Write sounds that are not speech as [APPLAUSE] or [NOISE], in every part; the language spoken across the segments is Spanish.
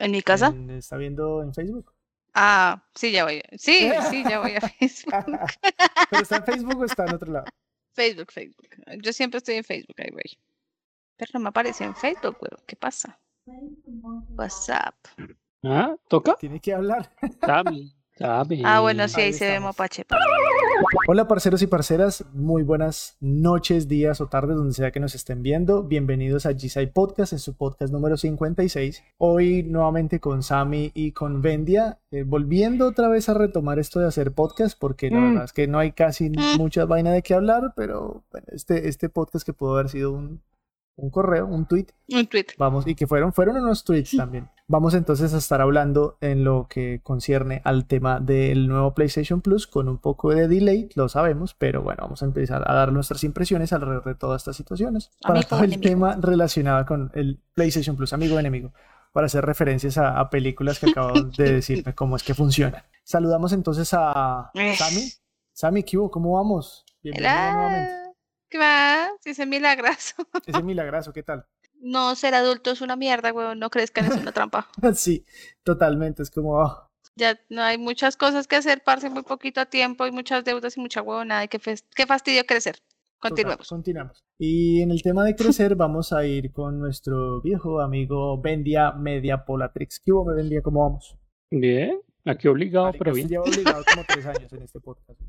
¿En mi casa? En- ¿Está viendo en Facebook? Ah, sí, ya voy. Sí, sí, ya voy a [LAUGHS] Facebook. [LAUGHS] ¿Pero está en Facebook o está en otro lado? Facebook, Facebook. Yo siempre estoy en Facebook, ahí voy. Pero no me apareció en Facebook, weón. ¿Qué pasa? WhatsApp. ¿Ah? ¿Toca? Tiene que hablar. Dame, dame. Ah, bueno, sí, Ahí ahí se ve mapache. Hola parceros y parceras, muy buenas noches, días o tardes, donde sea que nos estén viendo. Bienvenidos a Gisai Podcast, en su podcast número 56. Hoy nuevamente con Sami y con Vendia, eh, volviendo otra vez a retomar esto de hacer podcast, porque la Mm. verdad es que no hay casi Mm. mucha vaina de qué hablar, pero bueno, este, este podcast que pudo haber sido un, un correo, un tweet, Un tweet. Vamos, y que fueron, fueron unos tweets también. Vamos entonces a estar hablando en lo que concierne al tema del nuevo PlayStation Plus con un poco de delay, lo sabemos, pero bueno, vamos a empezar a dar nuestras impresiones alrededor de todas estas situaciones. Para Amigo todo el enemigo. tema relacionado con el PlayStation Plus, amigo o enemigo, para hacer referencias a, a películas que acabo de [LAUGHS] decirme cómo es que funciona. Saludamos entonces a Eh. Sami. Sami, ¿qué hubo? ¿Cómo vamos? Bienvenido nuevamente. ¿Qué más? [LAUGHS] Ese [LAUGHS] milagroso. Ese milagrazo, ¿qué tal? No, ser adulto es una mierda, weón. No crezcan, es una trampa. [LAUGHS] sí, totalmente, es como... ah, Ya no hay muchas cosas que hacer, parce, muy poquito tiempo y muchas deudas y mucha huevonada. y Qué, qué fastidio crecer. Total, Continuemos. continuamos. Y en el tema de crecer, vamos a ir con nuestro viejo amigo Vendia Media Polatrix. ¿Qué hubo, me Vendia? ¿Cómo vamos? Bien, aquí obligado, Marica, pero bien. lleva obligado como tres años en este podcast.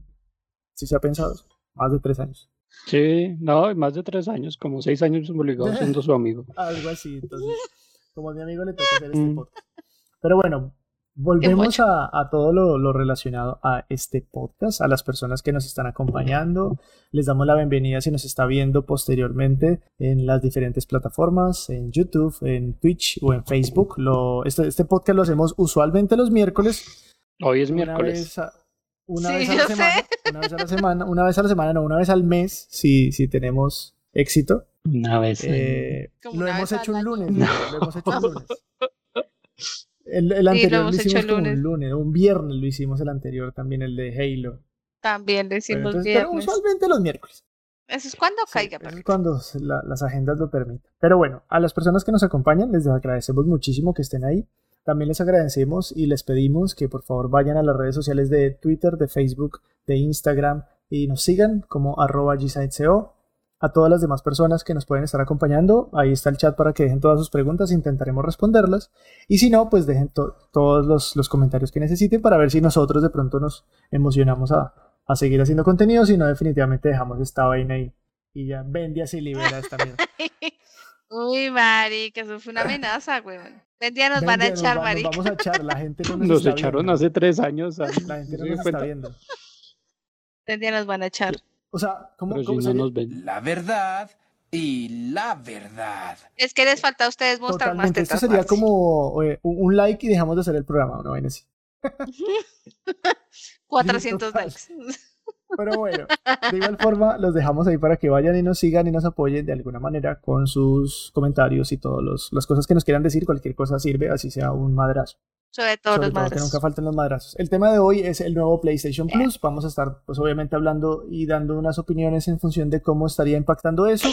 ¿Sí se ha pensado? Más de tres años. Sí, no, más de tres años, como seis años obligado siendo su amigo. [LAUGHS] Algo así, entonces, [LAUGHS] como a mi amigo le toca hacer este Mm. podcast. Pero bueno, volvemos a, a todo lo, lo relacionado a este podcast, a las personas que nos están acompañando. Les damos la bienvenida si nos está viendo posteriormente en las diferentes plataformas, en YouTube, en Twitch o en Facebook. Lo, este, este podcast lo hacemos usualmente los miércoles. Hoy es Una miércoles. vez a, una Sí, vez a la sé. semana. Una vez a la semana, una vez a la semana, no, una vez al mes, si, si tenemos éxito. Una vez. Eh, lo una hemos vez hecho un lunes. No. Lo hemos hecho un lunes. [LAUGHS] El, el lo anterior lo, hemos hecho hicimos el como lunes. un lunes, un viernes lo hicimos el anterior también, el de Halo. También Pero, decimos entonces, pero viernes. usualmente los miércoles. Eso es cuando Sí, caiga, eso es cuando la- las agendas lo permitan. Pero bueno, a las personas que nos acompañan les agradecemos muchísimo que estén ahí. También les agradecemos y les pedimos que por favor vayan a las redes sociales de Twitter, de Facebook, de Instagram y nos sigan como arroba gsiteseo. A todas las demás personas que nos pueden estar acompañando, ahí está el chat para que dejen todas sus preguntas, intentaremos responderlas. Y si no, pues dejen to- todos los, los comentarios que necesiten para ver si nosotros de pronto nos emocionamos a, a seguir haciendo contenido, si no definitivamente dejamos esta vaina ahí y ya Vendia se libera esta mierda. [LAUGHS] Uy, Mari, que eso fue una [LAUGHS] amenaza, weón. Un día nos van a echar, va- Mari. vamos a echar, la gente no nos, Nos está echaron viendo. hace tres años. La gente no ¿se nos está viendo. Un día nos van a echar. O sea, ¿cómo, Pero si no sería? nos ven. La verdad y la verdad. Es que les falta a ustedes mostrar más Totalmente, esto tetas. sería parce. como eh, un like y dejamos de hacer el programa, una vaina así. [LAUGHS] [LAUGHS] 400 total. likes. Pero bueno, de igual forma los dejamos ahí para que vayan y nos sigan y nos apoyen de alguna manera con sus comentarios y todas las cosas que nos quieran decir. Cualquier cosa sirve, así sea un madrazo. Sobre todo Sobre los todo que nunca falten los madrazos. El tema de hoy es el nuevo PlayStation Plus. Vamos a estar, pues obviamente, hablando y dando unas opiniones en función de cómo estaría impactando eso.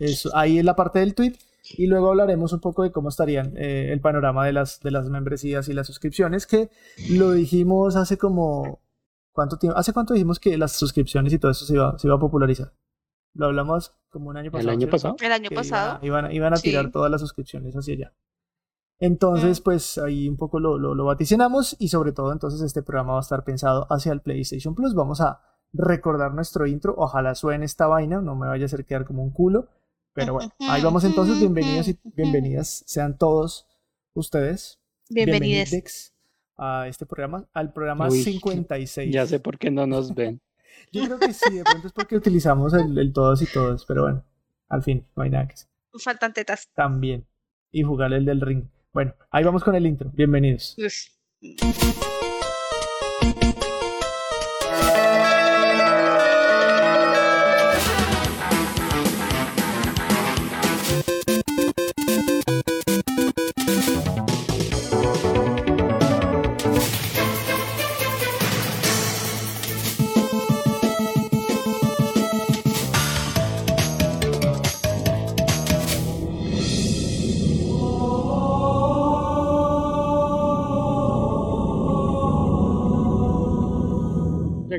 Eso ahí en la parte del tweet. Y luego hablaremos un poco de cómo estarían eh, el panorama de las, de las membresías y las suscripciones, que lo dijimos hace como... ¿Cuánto tiempo? ¿Hace cuánto dijimos que las suscripciones y todo eso se iba, se iba a popularizar? Lo hablamos como un año pasado. El año ¿cierto? pasado. El año que pasado. Iban, iban a- iban a tirar Sí. todas las suscripciones hacia allá. Entonces, Mm. pues ahí un poco lo, lo, lo vaticinamos y sobre todo entonces este programa va a estar pensado hacia el PlayStation Plus. Vamos a recordar nuestro intro. Ojalá suene esta vaina, no me vaya a hacer quedar como un culo. Pero bueno, ahí vamos entonces. Bienvenidos y bienvenidas sean todos ustedes. Bienvenidos. A este programa, al programa Uy, 56. Ya sé por qué no nos ven. [LAUGHS] Yo creo que sí, de pronto es porque utilizamos el, el todos y todos, pero bueno, al fin, no hay nada que hacer. Faltan tetas. también. Y jugar el del ring. Bueno, ahí vamos con el intro. Bienvenidos. Uf.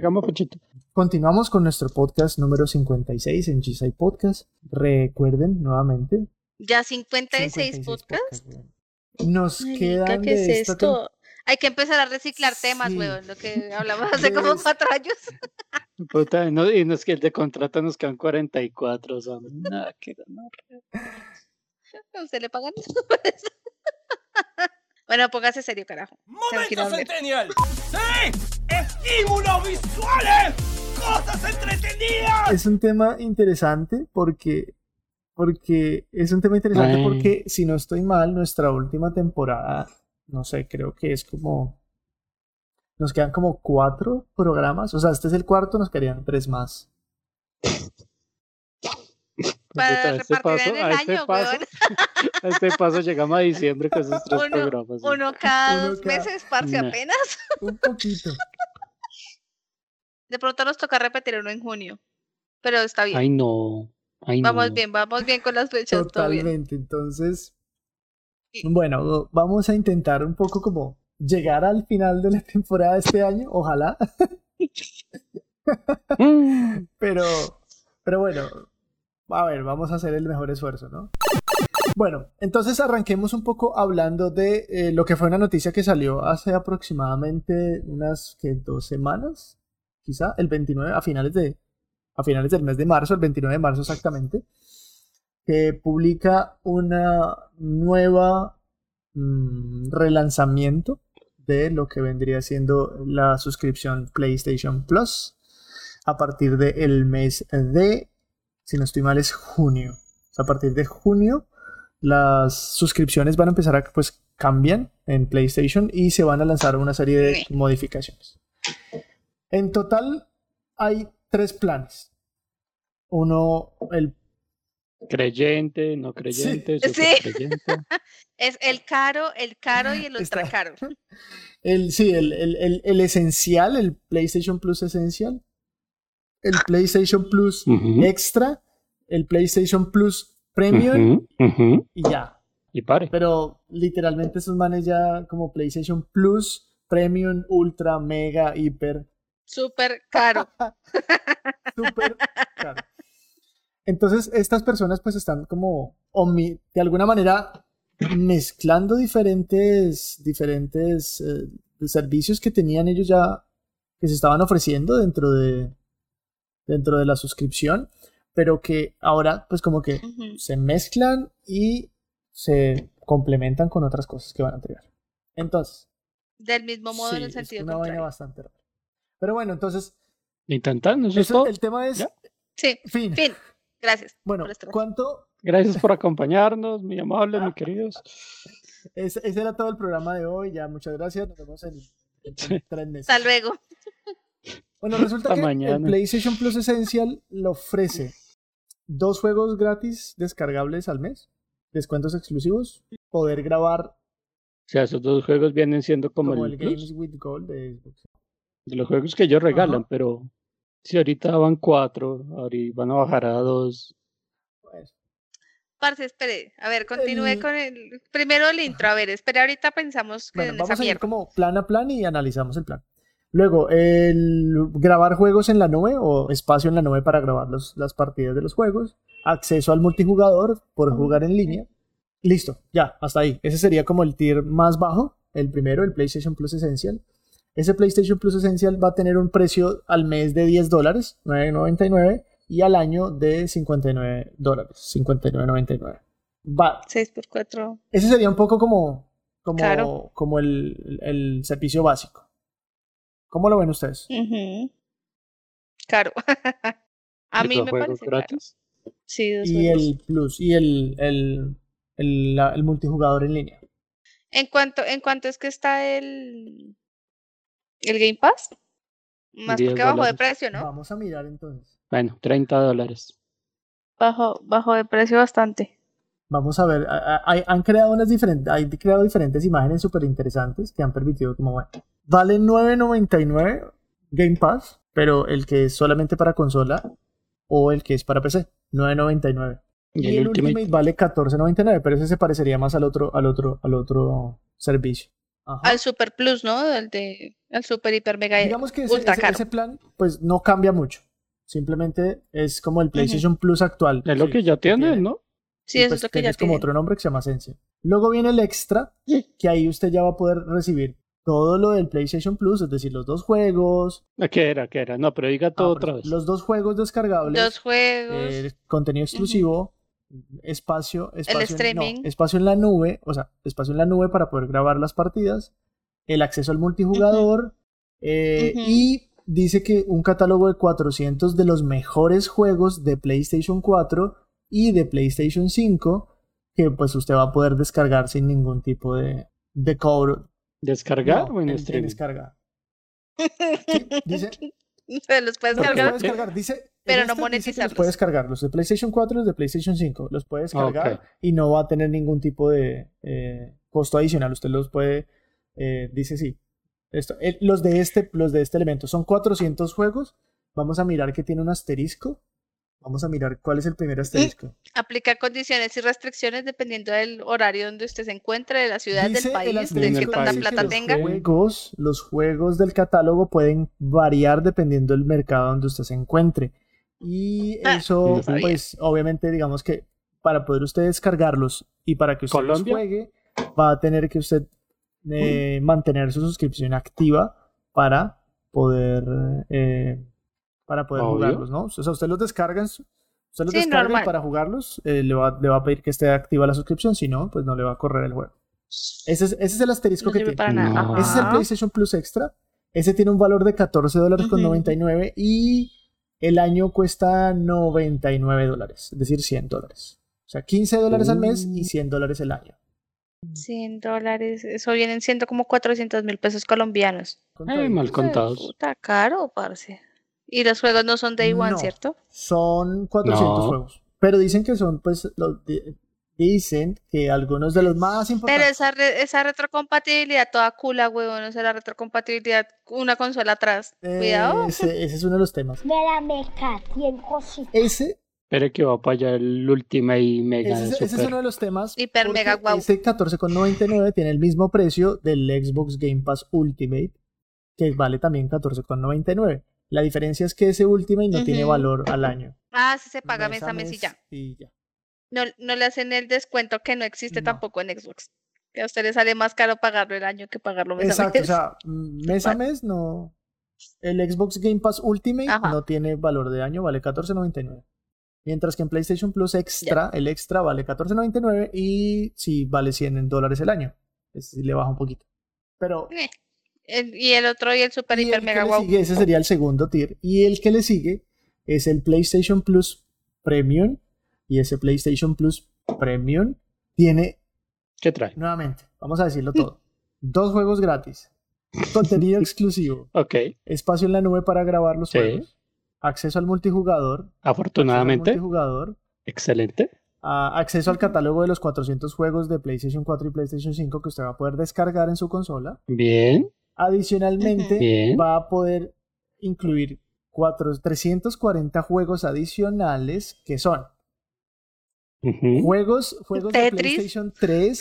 Llegamos, Pochito. Continuamos con nuestro podcast número 56 en Gisai Podcast. Recuerden nuevamente. Ya 56, 56 podcasts. weón. Nos Marica, quedan ¿qué de es esto? Hay que empezar a reciclar temas, Sí. weón, lo que hablamos hace como cuatro años. [LAUGHS] Puta, no, y nos que el de contrato nos quedan 44, o sea, nada que ganar. [LAUGHS] ¿A usted le pagan [LAUGHS] por eso? Bueno, póngase serio, carajo. ¡Momento. Centennial! ¡Sí! ¡Estímulos visuales! ¡Cosas entretenidas! Es un tema interesante porque, porque es un tema interesante Ay. porque, si no estoy mal, nuestra última temporada, no sé, creo que es como. Nos quedan como cuatro programas. O sea, este es el cuarto, nos quedarían tres más. Para Puta, a este repartir en paso, el a este año, paso, a este paso llegamos a diciembre con esos tres Uno- programas. ¿sí? Uno cada Uno dos cada- meses, parce, Nah. apenas. [LAUGHS] Un poquito. De pronto nos toca repetir uno en junio. Pero está bien. Ay, no. Ay, vamos no. bien, vamos bien con las fechas. Totalmente. Entonces, Sí. bueno, vamos a intentar un poco como llegar al final de la [LAUGHS] temporada de este año, ojalá. [LAUGHS] Mm. Pero, pero bueno, a ver, vamos a hacer el mejor esfuerzo, ¿no? Bueno, entonces arranquemos un poco hablando de eh, lo que fue una noticia que salió hace aproximadamente unas que dos semanas, quizá el 29 a finales de a finales del mes de marzo, el 29 de marzo exactamente, que publica una nueva mm, relanzamiento de lo que vendría siendo la suscripción PlayStation Plus a partir del mes de, si no estoy mal, es junio. O sea, a partir de junio las suscripciones van a empezar a, pues, cambian en PlayStation y se van a lanzar una serie de Sí. modificaciones. En total hay tres planes. Uno, el Creyente, no creyente, Sí. creyente. [LAUGHS] Es el caro, el caro y el ultra caro. [LAUGHS] El, sí, el, el- el- el esencial, el PlayStation Plus Essential, el PlayStation Plus Extra, el PlayStation Plus Premium y ya. Y pare. Pero literalmente esos manes ya como PlayStation Plus, Premium, Ultra, Mega, Hiper, Súper caro. [LAUGHS] Super caro. Entonces estas personas pues están como omi- de alguna manera mezclando diferentes, diferentes eh, servicios que tenían ellos ya, que se estaban ofreciendo dentro de, dentro de la suscripción, pero que ahora pues como que Ujú. se mezclan y se complementan con otras cosas que van a entregar. Entonces, Del mismo modo en sí, el es sentido una vaina contrario. bastante rara. Pero bueno, entonces, Intentando, eso es eso- todo. el tema es ¿Ya? Sí, fin. fin. Gracias. [LAUGHS] Bueno, aquí. ¿cuánto? Gracias por acompañarnos, muy amables, muy queridos. Ese, ese era todo el programa de hoy. Ya, muchas gracias. Nos vemos en, en- en tres meses. Hasta luego. Bueno, resulta que el. PlayStation Plus Essential lo ofrece dos juegos gratis descargables al mes, descuentos exclusivos, poder grabar O sea, esos dos juegos vienen siendo como, como, el, el plus Games with Gold de Xbox. de los juegos que ellos regalan, Ajá. pero si ahorita van cuatro, ahorita van a bajar a dos. Pues, Parce, espere. A ver, continúe El- con el. Primero el intro. A ver, espere, ahorita pensamos que Bueno, en vamos esa a ir como plan a plan y analizamos el plan. Luego, el grabar juegos en la nube o espacio en la nube para grabar los- las partidas de los juegos. Acceso al multijugador por jugar en línea. Listo, ya, hasta ahí. Ese sería como el tier más bajo, el primero, el PlayStation Plus Essential. Ese PlayStation Plus Essential va a tener un precio al mes de 10 dólares, 9.99, y al año de 59 dólares, 59.99. Va, 6 por 4 ese sería un poco como, como, Claro. como el, el servicio básico. ¿Cómo lo ven ustedes? Caro. [LAUGHS] A mí me parece caro. Sí, dos Y juegos. el plus, y el, el, el, la- el multijugador en línea. ¿En cuánto, ¿En cuánto es que está el, el Game Pass? Más 10 porque bajó de precio, ¿no? Vamos a mirar entonces. Bueno, 30 dólares. Bajó, bajó de precio bastante. Vamos a ver, hay- han creado unas diferentes, hay creado diferentes imágenes súper interesantes que han permitido como, bueno, vale 9.99 Game Pass, pero el que es solamente para consola o el que es para PC, 9.99. Y, Y, el el Ultimate, Ultimate vale 14.99, pero ese se parecería más al otro, al otro, al otro servicio. Ajá. Al Super Plus, ¿no? Al de al Super Hiper Mega Digamos que ese, ultra ese- caro. ese plan pues no cambia mucho. Simplemente es como el PlayStation Plus actual. Es lo que ya tienen, ¿no? Sí, eso pues es lo que ya tienes como otro nombre que se llama Ascension. Luego viene el Extra, que ahí usted ya va a poder recibir todo lo del PlayStation Plus, es decir, los dos juegos, ¿A ¿Qué era? ¿Qué era? No, pero diga todo ah, otra vez. los dos juegos descargables, Dos juegos. eh, contenido exclusivo, espacio, espacio, en- no, streaming. espacio en la nube, o sea, espacio en la nube para poder grabar las partidas, el acceso al multijugador eh, y dice que un catálogo de 400 de los mejores juegos de PlayStation 4 y de PlayStation 5 que pues usted va a poder descargar sin ningún tipo de, de cobro. ¿Descargar No, o en, en- en streaming? descarga. Sí, dice, [LAUGHS] Se los puedes los cargar. puede descargar, dice, en Pero no que Los monetizarlos. puede descargar, los de PlayStation 4 y los de PlayStation 5. Los puede descargar Ok. y no va a tener ningún tipo de eh, costo adicional. Usted los puede, eh, dice sí. Esto, los, de este, los de este elemento son 400 juegos. Vamos a mirar que tiene un asterisco. Vamos a mirar cuál es el primer asterisco. Aplica condiciones y restricciones dependiendo del horario donde usted se encuentre, de la ciudad, Dice del el país, de qué tanta dice que plata los tenga. Juegos, los juegos del catálogo pueden variar dependiendo del mercado donde usted se encuentre. Y Ah, eso, pues, obviamente, digamos que para poder usted descargarlos y para que usted los juegue, va a tener que usted eh, mantener su suscripción activa para poder eh, para poder Obvio. jugarlos, ¿no? O sea, usted los descarga, usted los Sí, descarga y para jugarlos eh, le, va, le va a pedir que esté activa la suscripción, si no, pues no le va a correr el juego. Ese es, ese es el asterisco No que tiene. para nada. No. Ese es el. PlayStation Plus Extra. Ese tiene un valor de 14 dólares con Ujú. 99 y el año cuesta 99 dólares, es decir, 100 dólares. O sea, 15 dólares al mes y Uh. 100 dólares el año. 100 dólares, eso vienen siendo como 400 mil pesos colombianos. Ay, mal contados. Puta, caro, parce. Y los juegos no son Day One, No. ¿cierto? Son 400 No. juegos. Pero dicen que son, pues, los di- dicen que algunos de los más Pero importantes. esa, re- esa retrocompatibilidad toda cula, huevón, o sea, la retrocompatibilidad, una consola atrás. Cuidado. Ese, ese es uno de los temas. Me la meca. Ese, Espere que va para allá el Ultimate Mega ese, es- ese es uno de los temas. Hiper mega guau. Ese 14,99 tiene el mismo precio del Xbox Game Pass Ultimate, que vale también 14,99. La diferencia es que ese Ultimate no tiene valor al año. Ah, sí se paga Mes mes a mes y ya. y ya. No, no le hacen el descuento que no existe No. tampoco en Xbox. Que a usted le sale más caro pagarlo el año que pagarlo mes a Exacto, o mes. sea, [LAUGHS] mm, mes a mes no. El Xbox Game Pass Ultimate Ajá. no tiene valor de año, vale 14.99. Mientras que en PlayStation Plus Extra, el extra vale 14.99 y sí vale 100 dólares el año. Sí le baja un poquito. Pero Eh, el- y el otro y el super y hiper el mega wow. sigue, ese sería el segundo tier. Y el que le sigue es el PlayStation Plus Premium. Y ese PlayStation Plus Premium tiene ¿Qué trae? nuevamente, vamos a decirlo todo. Dos juegos gratis. Contenido [LAUGHS] exclusivo. Ok, espacio en la nube para grabar los Sí. juegos, acceso al multijugador, al afortunadamente, multijugador, excelente. a- acceso al catálogo de los 400 juegos de PlayStation 4 y PlayStation 5 que usted va a poder descargar en su consola. Bien, Adicionalmente, bien. va a poder incluir cuatro- 340 juegos adicionales que son juegos, juegos de. PlayStation 3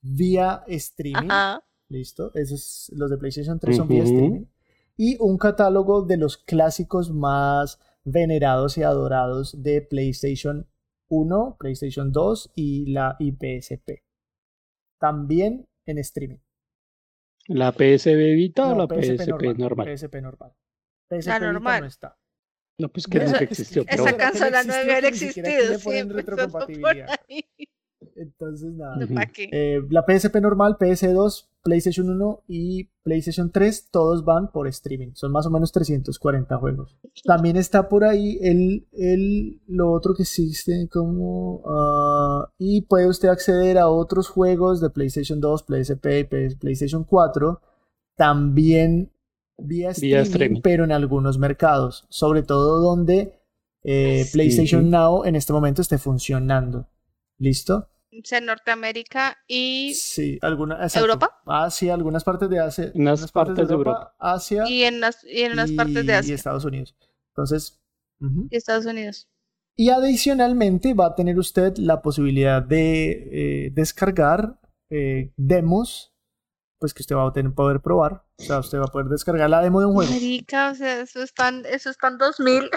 vía streaming. Ajá. Listo. Esos, los de PlayStation 3 son vía streaming. Y un catálogo de los clásicos más venerados y adorados de PlayStation 1, PlayStation 2 y la IPSP. También en streaming. ¿La PSB Vita o No, la PSP normal? PSP normal. PSP La Vita normal. no está. No, pues que existió. pero Esa no consola no existió, debe haber existido siempre. por retrocompatibilidad. ahí. Entonces, nada. Eh, la PSP normal, PS2, PlayStation 1 y PlayStation 3, todos van por streaming. Son más o menos 340 juegos. También está por ahí el, el, lo otro que existe como... ah, y puede usted acceder a otros juegos de PlayStation 2, PSP y PlayStation 4. También vía streaming, streaming. pero en algunos mercados. Sobre todo donde eh, Sí. PlayStation Now en este momento esté funcionando. ¿Listo? O sea, Norteamérica y, Sí, alguna, exacto. ¿Europa? Asia, algunas partes de Asia. Unas algunas partes de Europa. Asia y en las y en las partes de y Asia Estados Unidos. Entonces, y Estados Unidos. y adicionalmente va a tener usted la posibilidad de eh, descargar eh, demos pues que usted va a tener, poder probar. O sea, usted va a poder descargar la demo de un juego. Marica, o sea, eso están, eso están 2000.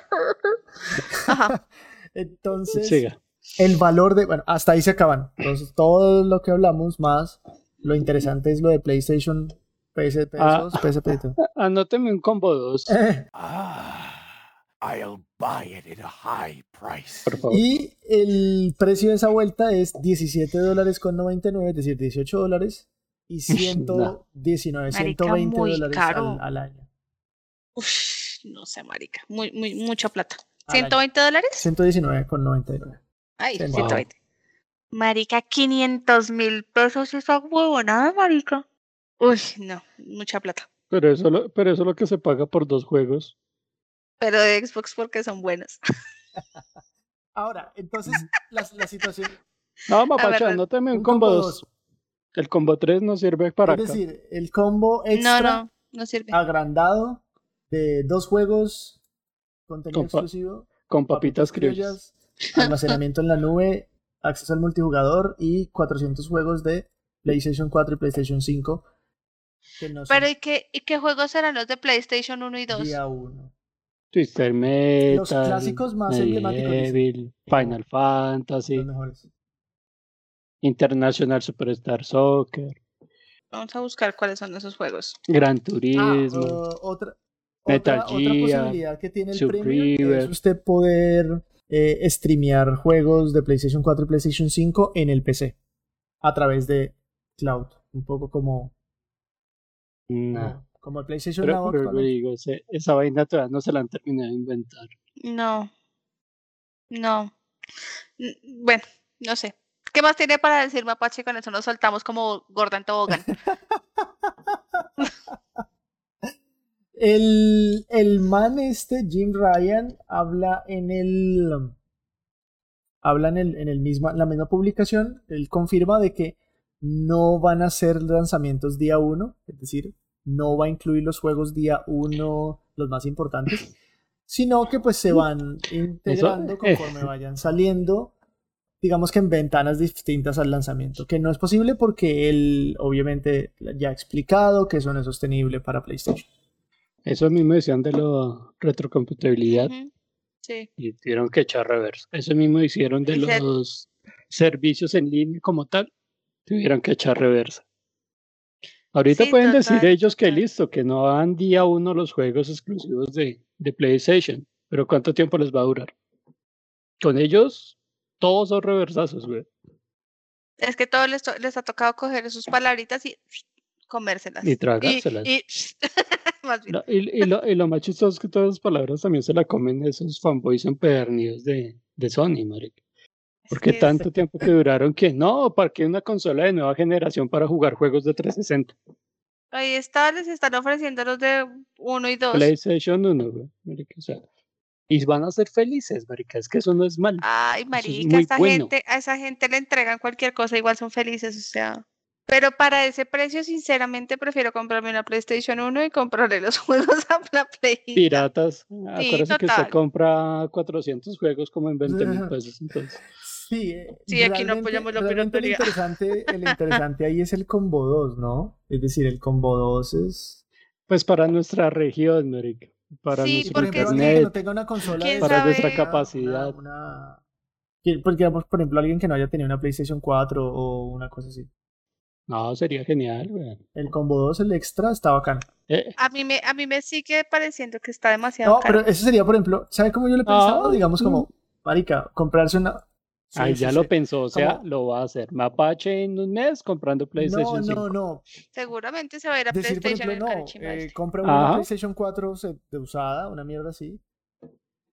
[LAUGHS] Ajá. Entonces, Siga. El valor de, bueno, hasta ahí se acaban. Entonces, todo lo que hablamos más, lo interesante es lo de PlayStation, PS, Ah. PSP. [LAUGHS] Anóteme un combo 2, [LAUGHS] Ah, I'll buy it at a high price. por favor. Y el precio de esa vuelta es 17 dólares con 99, es decir, 18 dólares y [LAUGHS] 119, Marica, 120 muy dólares al, al año. Uf, no sé, marica. Muy, muy, mucha plata. Al año. ¿120 dólares? 119 con 99. Ay, Sí, wow. 120. Marica, 500 mil pesos esa huevonada, marica. Uy, no, mucha plata. Pero eso, lo- pero eso es lo que se paga por dos juegos. Pero de Xbox porque son buenos. [LAUGHS] Ahora, entonces, la, la situación. No, mapacha, anóteme un un combo combo 2. El combo 3 no sirve para Es acá. decir, el combo No, extra no, no sirve. agrandado de dos juegos, contenido Con pa- exclusivo, Con papitas criollas. Almacenamiento en la nube, acceso al multijugador y 400 juegos de PlayStation 4 y PlayStation 5. Que no son Pero ¿y qué, ¿y qué juegos serán los de PlayStation 1 y 2? día uno. Twister Metal. Los clásicos más emblemáticos, Final Fantasy. Los mejores. International Superstar Soccer. Vamos a buscar cuáles son esos juegos. Gran Ah, Turismo. uh, otra, Metal otra, otra Gear, posibilidad que tiene el River. es usted poder eh, streamear juegos de PlayStation 4 y PlayStation 5 en el PC a través de cloud. Un poco como, Nah. como el PlayStation Pero, Now pero digo, ese- esa vaina todavía no se la han terminado de inventar. No. No. Bueno, no sé. ¿Qué más tiene para decir Mapache? Con eso nos soltamos como gorda en tobogán. [LAUGHS] El, el man este, Jim Ryan, habla en el. Habla en, el, en el misma, la misma publicación. Él confirma de que no van a ser lanzamientos día 1, es decir, no va a incluir los juegos día 1, los más importantes, sino que pues se van integrando eh. conforme vayan saliendo, digamos que en ventanas distintas al lanzamiento, que no es posible porque él obviamente ya ha explicado que eso no es sostenible para PlayStation. Eso mismo decían de la retrocompatibilidad Ujú, Sí. y tuvieron que echar reversa. Eso mismo hicieron de los servicios en línea como tal. Tuvieron que echar reversa. Ahorita Sí, pueden decir ellos que total. listo, que no dan día uno los juegos exclusivos de, de PlayStation. Pero ¿cuánto tiempo les va a durar? Con ellos, todos son reversazos, güey. Es que todos les, to- les ha tocado coger sus palabritas y comérselas. Y tragárselas. Y, [LAUGHS] más bien. No, y, y lo, y lo más chistoso es que todas las palabras también se la comen esos fanboys empedernidos de, de Sony, marica. Es Porque que es- tanto tiempo que duraron que no, ¿para qué una consola de nueva generación para jugar juegos de 360? Ahí está, les están ofreciendo los de uno y dos. PlayStation 1, güey, marica, o sea, y van a ser felices, marica, es que eso no es malo. Ay, es marica, bueno. gente, a esa gente le entregan cualquier cosa, igual son felices, o sea. Pero para ese precio, sinceramente, prefiero comprarme una PlayStation 1 y comprarle los [LAUGHS] juegos a la Play. Piratas, acuérdese que usted compra 400 juegos como en 20 mil pesos, entonces. Sí, eh, Sí, aquí no apoyamos la piratería. El interesante, el [LAUGHS] interesante ahí es el combo 2, ¿no? Es decir, el combo 2 es... Pues para nuestra región, marica, para Sí, nuestro Por porque ejemplo, es que- alguien que no internet, tenga una consola ¿Quién de para sabe? nuestra capacidad. Una, una- que- Porque, digamos, por ejemplo, alguien que no haya tenido una PlayStation 4 o una cosa así. No, sería genial, güey. El combo 2, el extra, está bacán. Eh, A mí me, a mí me sigue pareciendo que está demasiado No, caro. pero eso sería, por ejemplo, ¿sabe cómo yo le he pensado? Ah, Digamos, como, mm. marica, comprarse una... Sí, Ahí sí, ya sí. lo pensó, o sea, Como- lo va a hacer. Mapache en un mes comprando No, PlayStation 5. no, no. Seguramente se va a ir a Decir, por PlayStation ejemplo, el no, eh, compra una Ajá. PlayStation 4 se- de usada, una mierda así.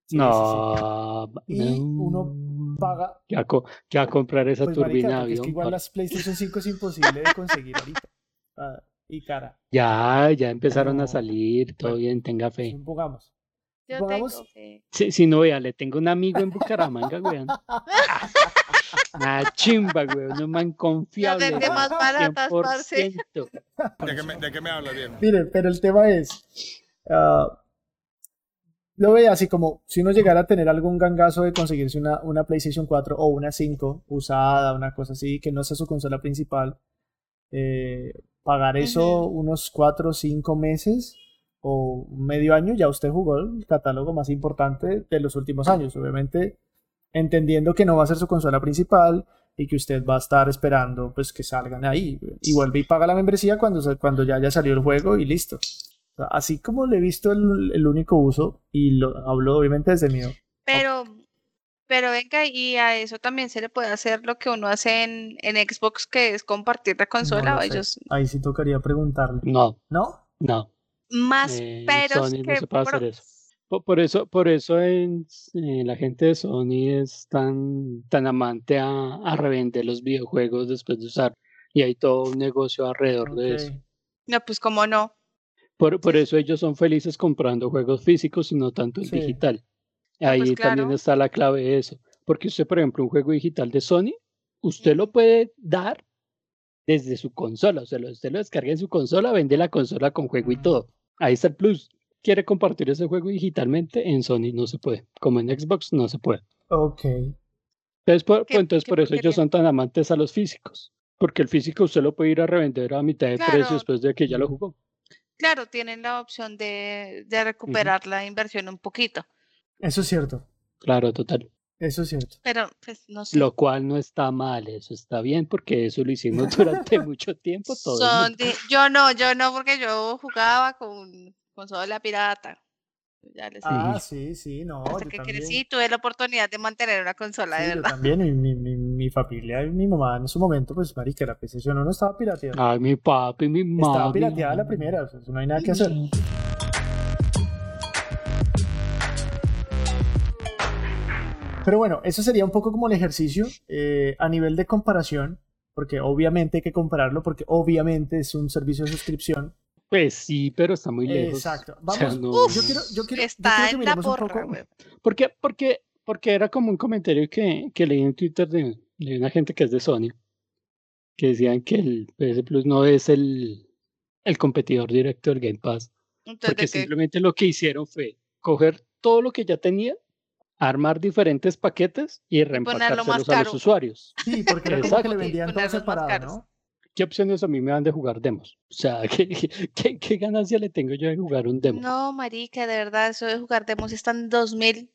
Sí, sí, sí. no, Y no. uno paga ¿Qué va a, a comprar esa Pues, marica, turbina de porque es que avión? igual pa- las PlayStation 5 es imposible de conseguir ahorita. Ah, y cara. Ya, ya empezaron No. a salir, todo Bueno. bien, tenga fe. Supongamos. Yo Supongamos- tengo fe. Si, si no, vea, le tengo un amigo en Bucaramanga, weón. [LAUGHS] Una chimba, weón, un man confiable. vende más baratas, parce. 100%. ¿De qué me, de qué me hablas, viejo? Miren, pero el tema es. ah, lo ve así como si uno llegara a tener algún gangazo de conseguirse una, una PlayStation 4 o una 5 usada, una cosa así, que no sea su consola principal. eh, pagar eso unos cuatro o cinco meses o medio año, ya usted jugó el catálogo más importante de los últimos años. Obviamente, entendiendo que no va a ser su consola principal y que usted va a estar esperando pues que salgan ahí y vuelve y paga la membresía cuando, cuando ya haya salido el juego y listo. Así como le he visto el, el único uso y lo hablo obviamente desde miedo. Pero, pero venga, y a eso también se le puede hacer lo que uno hace en, en Xbox, que es compartir la consola. o ellos... Ahí sí tocaría preguntarle. No. ¿No? No. Más Eh, pero Sony no se puede hacer eso. Po- Por eso, por eso en, eh, la gente de Sony es tan, tan amante a, a revender los videojuegos después de usar. Y hay todo un negocio alrededor de eso. No, pues como no. Por, por eso ellos son felices comprando juegos físicos y no tanto el Sí. digital. Ah, Ahí pues también claro. está la clave de eso. Porque usted, por ejemplo, un juego digital de Sony, usted lo puede dar desde su consola. O sea, usted lo descarga en su consola, vende la consola con juego y todo. Ahí está el plus. Quiere compartir ese juego digitalmente, en Sony no se puede. Como en Xbox no se puede. Ok. Entonces, por, Qué- entonces qué por eso ellos porquería. son tan amantes a los físicos. Porque el físico usted lo puede ir a revender a mitad de precio después de que ya lo jugó. Claro, tienen la opción de, de recuperar la inversión un poquito. Eso es cierto. Claro, total. Eso es cierto. Pero, pues, no sé. Lo cual no está mal, eso está bien porque eso lo hicimos [LAUGHS] durante mucho tiempo todo. Son de- yo no, yo no, porque yo jugaba con consola pirata. Ya les Ah, sí, sí, no. Hasta yo que también. crecí tuve la oportunidad de mantener una consola, Sí, de yo verdad. también, y mi, mi, mi familia y mi mamá en su momento, pues, marica, la PlayStation no estaba pirateada. Ay, mi papi, mi mamá. Estaba pirateada la primera, o sea, no hay nada que hacer. Pero bueno, eso sería un poco como el ejercicio eh, a nivel de comparación, porque obviamente hay que compararlo, porque obviamente es un servicio de suscripción. Pues sí, pero está muy lejos. Exacto. O sea, Vamos, no- yo quiero, yo quiero, yo Está quiero que en la miremos un porra, poco. güey. Porque, porque, porque era como un comentario que, que leí en Twitter de, de una gente que es de Sony, que decían que el PS Plus no es el, el competidor directo del Game Pass, Entonces, porque simplemente lo que hicieron fue coger todo lo que ya tenía, armar diferentes paquetes y reempacárselos a los usuarios. Sí, porque era como Exacto. que le vendían todo separado. ¿Qué opciones a mí me dan de jugar demos? O sea, [LAUGHS] ¿qué, qué, qué ganancia le tengo yo de jugar un demo? No, marica, de verdad, eso de jugar demos está en 2000.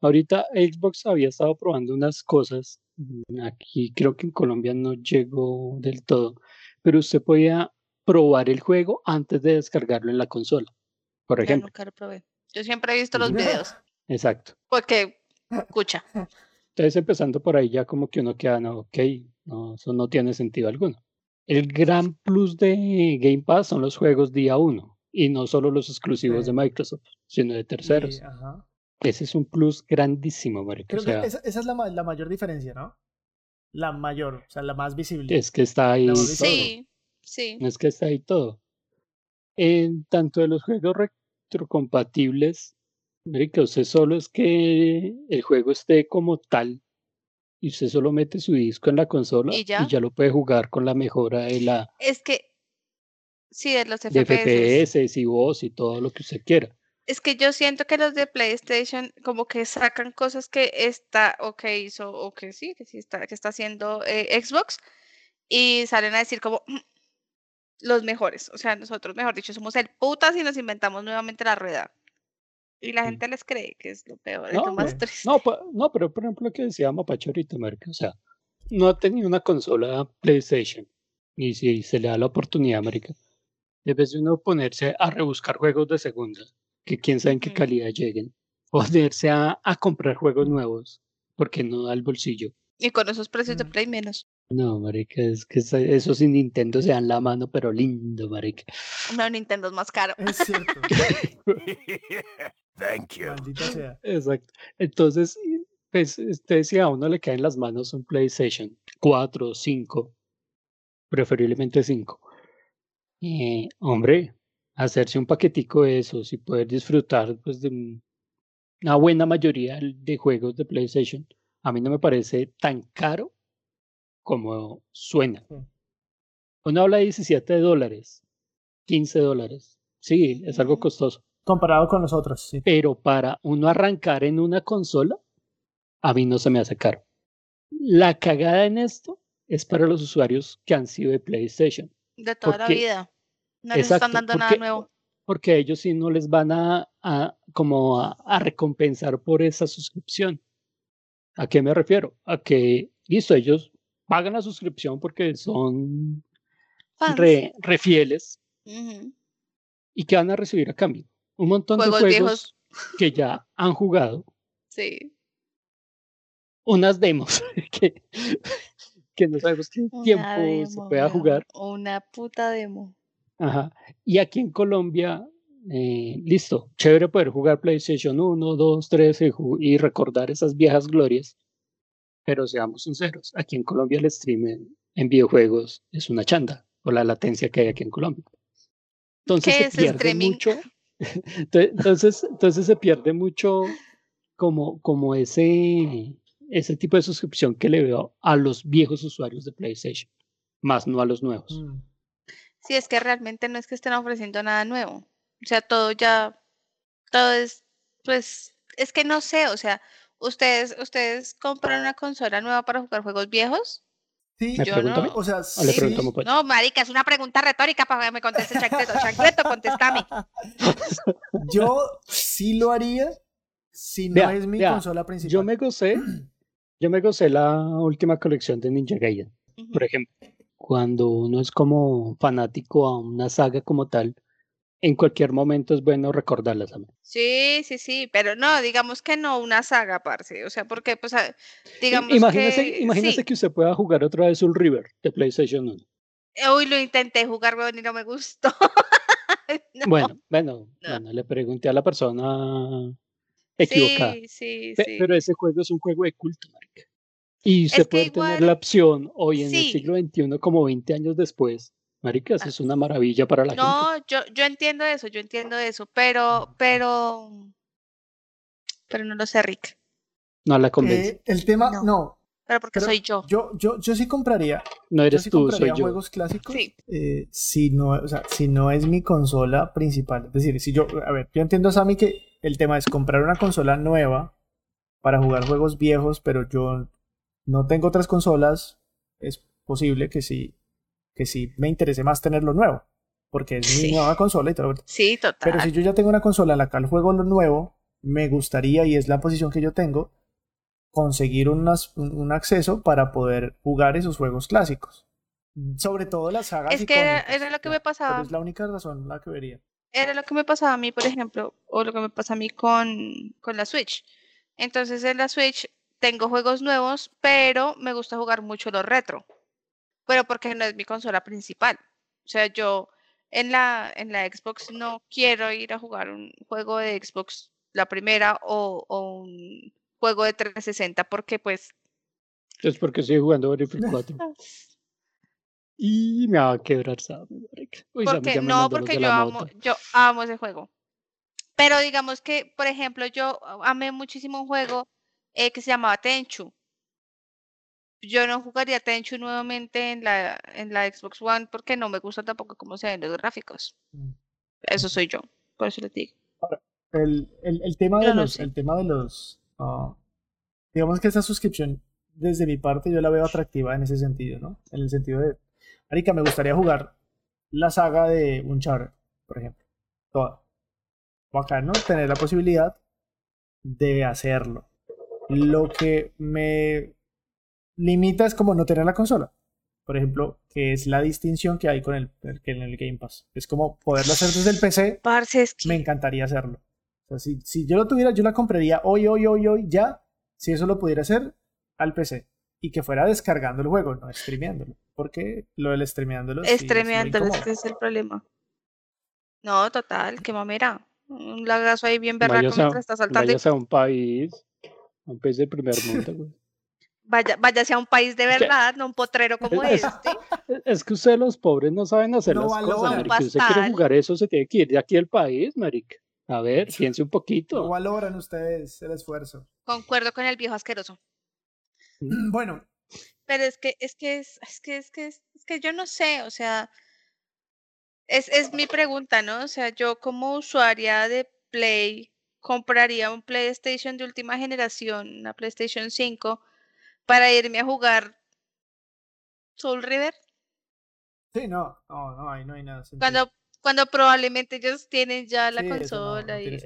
Ahorita Xbox había estado probando unas cosas. Aquí creo que en Colombia no llegó del todo, pero usted podía probar el juego antes de descargarlo en la consola, por Yo ejemplo. nunca lo probé. Yo siempre he visto los videos, Exacto. porque, escucha, Entonces empezando por ahí ya como que uno queda, no, ok, no, eso no tiene sentido alguno. El gran plus de Game Pass son los juegos día uno y no solo los exclusivos Sí. de Microsoft, sino de terceros. Ajá. Ese es un plus grandísimo, marica. Creo O sea, que esa, esa es la, ma- la mayor diferencia, ¿no? La mayor, o sea, la más visible. es que está ahí todo. sí, sí. No es que está ahí todo. En tanto de los juegos retrocompatibles, marica, usted solo es que el juego esté como tal y usted solo mete su disco en la consola ¿Y ya? lo puede jugar con la mejora de la Es que, sí, de los de FPS. FPS y voz y todo lo que usted quiera. Es que yo siento que los de PlayStation como que sacan cosas que está o que hizo o que sí, que sí está, que está haciendo eh, Xbox y salen a decir como "Mm, los mejores. O sea, nosotros, mejor dicho, somos el putas y nos inventamos nuevamente la rueda. Y la gente les cree que es lo peor, es No, lo más no, triste. No, no, pero por ejemplo lo que decía Mapacho ahorita, marica, o sea, no ha tenido una consola PlayStation y si se le da la oportunidad, marica, en vez de uno ponerse a rebuscar juegos de segunda, que quién sabe en qué Ujú. calidad lleguen, ponerse a, a comprar juegos nuevos, porque no da el bolsillo. Y con esos precios de Mm. Play menos. No, marica, es que esa- eso sin Nintendo se dan la mano, pero lindo, marica. No, Nintendo es más caro. Es cierto. [LAUGHS] [LAUGHS] Thank you. Maldita sea. Exacto. Entonces, pues, usted si a uno le cae en las manos un PlayStation 4 o 5, preferiblemente 5, eh, hombre, hacerse un paquetico de esos y poder disfrutar pues, de un- una buena mayoría de juegos de PlayStation, a mí no me parece tan caro como suena. Uno habla de 17 dólares, 15 dólares. Sí, es algo Ujú. costoso Comparado con los otros, sí. pero para uno arrancar en una consola, a mí no se me hace caro. La cagada en esto es para los usuarios que han sido de PlayStation. De toda la vida. No les están Exacto, dando nada porque- nuevo. Porque ellos sí no les van a, a- como a, a recompensar por esa suscripción. ¿A qué me refiero? A que, listo, ellos pagan la suscripción porque son Fans. re, re fieles Ujú. y que van a recibir a cambio. Un montón Juegos de viejos. juegos que ya han jugado, Sí. unas demos [LAUGHS] que, que no sabemos qué tiempo se pueda jugar. Una puta demo. Ajá. Y aquí en Colombia, eh, listo, chévere poder jugar PlayStation 1, 2, 3 y, recordar esas viejas glorias. Pero seamos sinceros, aquí en Colombia el stream en, videojuegos es una chanda por la latencia que hay aquí en Colombia. Entonces ¿Qué se es pierde streaming? mucho. [LAUGHS] Entonces, entonces se pierde mucho como, como ese, ese tipo de suscripción que le veo a los viejos usuarios de PlayStation, más no a los nuevos. Mm. Sí, es que realmente no es que estén ofreciendo nada nuevo. O sea, todo ya, todo es, pues, es que no sé, o sea, ustedes, ustedes compran una consola nueva para jugar juegos viejos. Sí, ¿Me Yo pregunta a mí? no. o sea, ¿O le sí, a? No, marica, es una pregunta retórica para que me conteste Chancleto. Chancleto, contéstame. [LAUGHS] yo sí lo haría si no Vea, es mi vea, consola principal. Yo me gocé, yo me gocé la última colección de Ninja Gaiden. Por ejemplo, cuando uno es como fanático a una saga como tal, en cualquier momento es bueno recordarlas. también. Sí, sí, sí, pero no, digamos que no una saga, parce. O sea, porque, pues, a- I- digamos Imagínese, que, imagínese sí. que usted pueda jugar otra vez Soul River de PlayStation 1. Uy, lo intenté jugar, weón, y no me gustó. [LAUGHS] No. Bueno, bueno, No. bueno, le pregunté a la persona equivocada. Sí, sí, Pe- sí. Pero ese juego es un juego de culto, marica. Y que puede tener igual- la opción hoy en el siglo XXI, como 20 años después. Marica, eso Ah. es una maravilla para la gente. No, yo, yo entiendo eso, yo entiendo eso, pero, pero, pero no lo sé, Rick. No la convence. Eh, el tema, No. no. Pero porque pero soy yo. Yo, yo, yo sí compraría. no Yo eres sí tú, compraría soy yo. juegos clásicos. Sí. eh, si no, o sea, si no es mi consola principal. Es decir, si yo, a ver, yo entiendo, Sammy, que el tema es comprar una consola nueva para jugar juegos viejos, pero yo no tengo otras consolas. Es posible que sí, que sí me interese más tenerlo nuevo, porque es mi Sí. nueva consola y todo. Sí, total. Pero si yo ya tengo una consola en la cual juego lo nuevo, me gustaría, y es la posición que yo tengo, conseguir unas- un, acceso para poder jugar esos juegos clásicos. Sobre todo las sagas Es que era, lo que me pero pasaba, es la única razón la que vería. era lo que me pasaba a mí, por ejemplo, o lo que me pasa a mí con, con la Switch. Entonces en la Switch tengo juegos nuevos, pero me gusta jugar mucho los retro. Pero porque no es mi consola principal. O sea, yo en la, en la Xbox no quiero ir a jugar un juego de Xbox, la primera, o, o un juego de 360, porque pues Es porque estoy jugando Battlefield [LAUGHS] 4. Y me va a quebrar Sammy Porque no, porque yo amo, yo amo ese juego. Pero digamos que, por ejemplo, yo amé muchísimo un juego eh, que se llamaba Tenchu. Yo no jugaría Tenchu nuevamente en la, en la Xbox One porque no me gusta tampoco cómo se ven los gráficos. Mm. Eso soy yo, por eso les digo. El, el, el tema de no los, el tema de los, ah, digamos que esa suscripción, desde mi parte, yo la veo atractiva en ese sentido, ¿no? En el sentido de, Marica, me gustaría jugar la saga de Uncharted, por ejemplo, toda. Bacano tener la posibilidad de hacerlo. Lo que me limita es como no tener la consola. Por ejemplo, que es la distinción que hay con el, en el Game Pass. Es como poderlo hacer desde el PC, Parce, es que me encantaría hacerlo. O sea, si, si yo lo tuviera, yo la compraría hoy, hoy, hoy, hoy, ya. Si eso lo pudiera hacer al PC. Y que fuera descargando el juego, no streameándolo. Porque lo del streameándolo sí es que el problema. No, total, qué mamera. Un lagazo ahí bien berraco mientras está saltando. y váyase a un país, un país del primer [LAUGHS] mundo, güey. Vaya, váyase a un país de verdad, no un potrero como [LAUGHS] Es- este. Es que ustedes los pobres no saben hacer No las cosas, valoran. marica. Si usted quiere jugar eso, se tiene que ir de aquí del país, marica. A ver, piense un No poquito. valoran ustedes el esfuerzo. Concuerdo con el viejo asqueroso. Bueno, Pero es que, es que, es, es que, es que, es, es que yo no sé, o sea, es, es mi pregunta, ¿no? O sea, yo como usuaria de Play compraría un PlayStation de última generación, una PlayStation 5, para irme a jugar Soul River. Sí, no, no, no, ahí no hay nada. sentido. Cuando, cuando probablemente ellos tienen ya la Sí, eso no- consola no y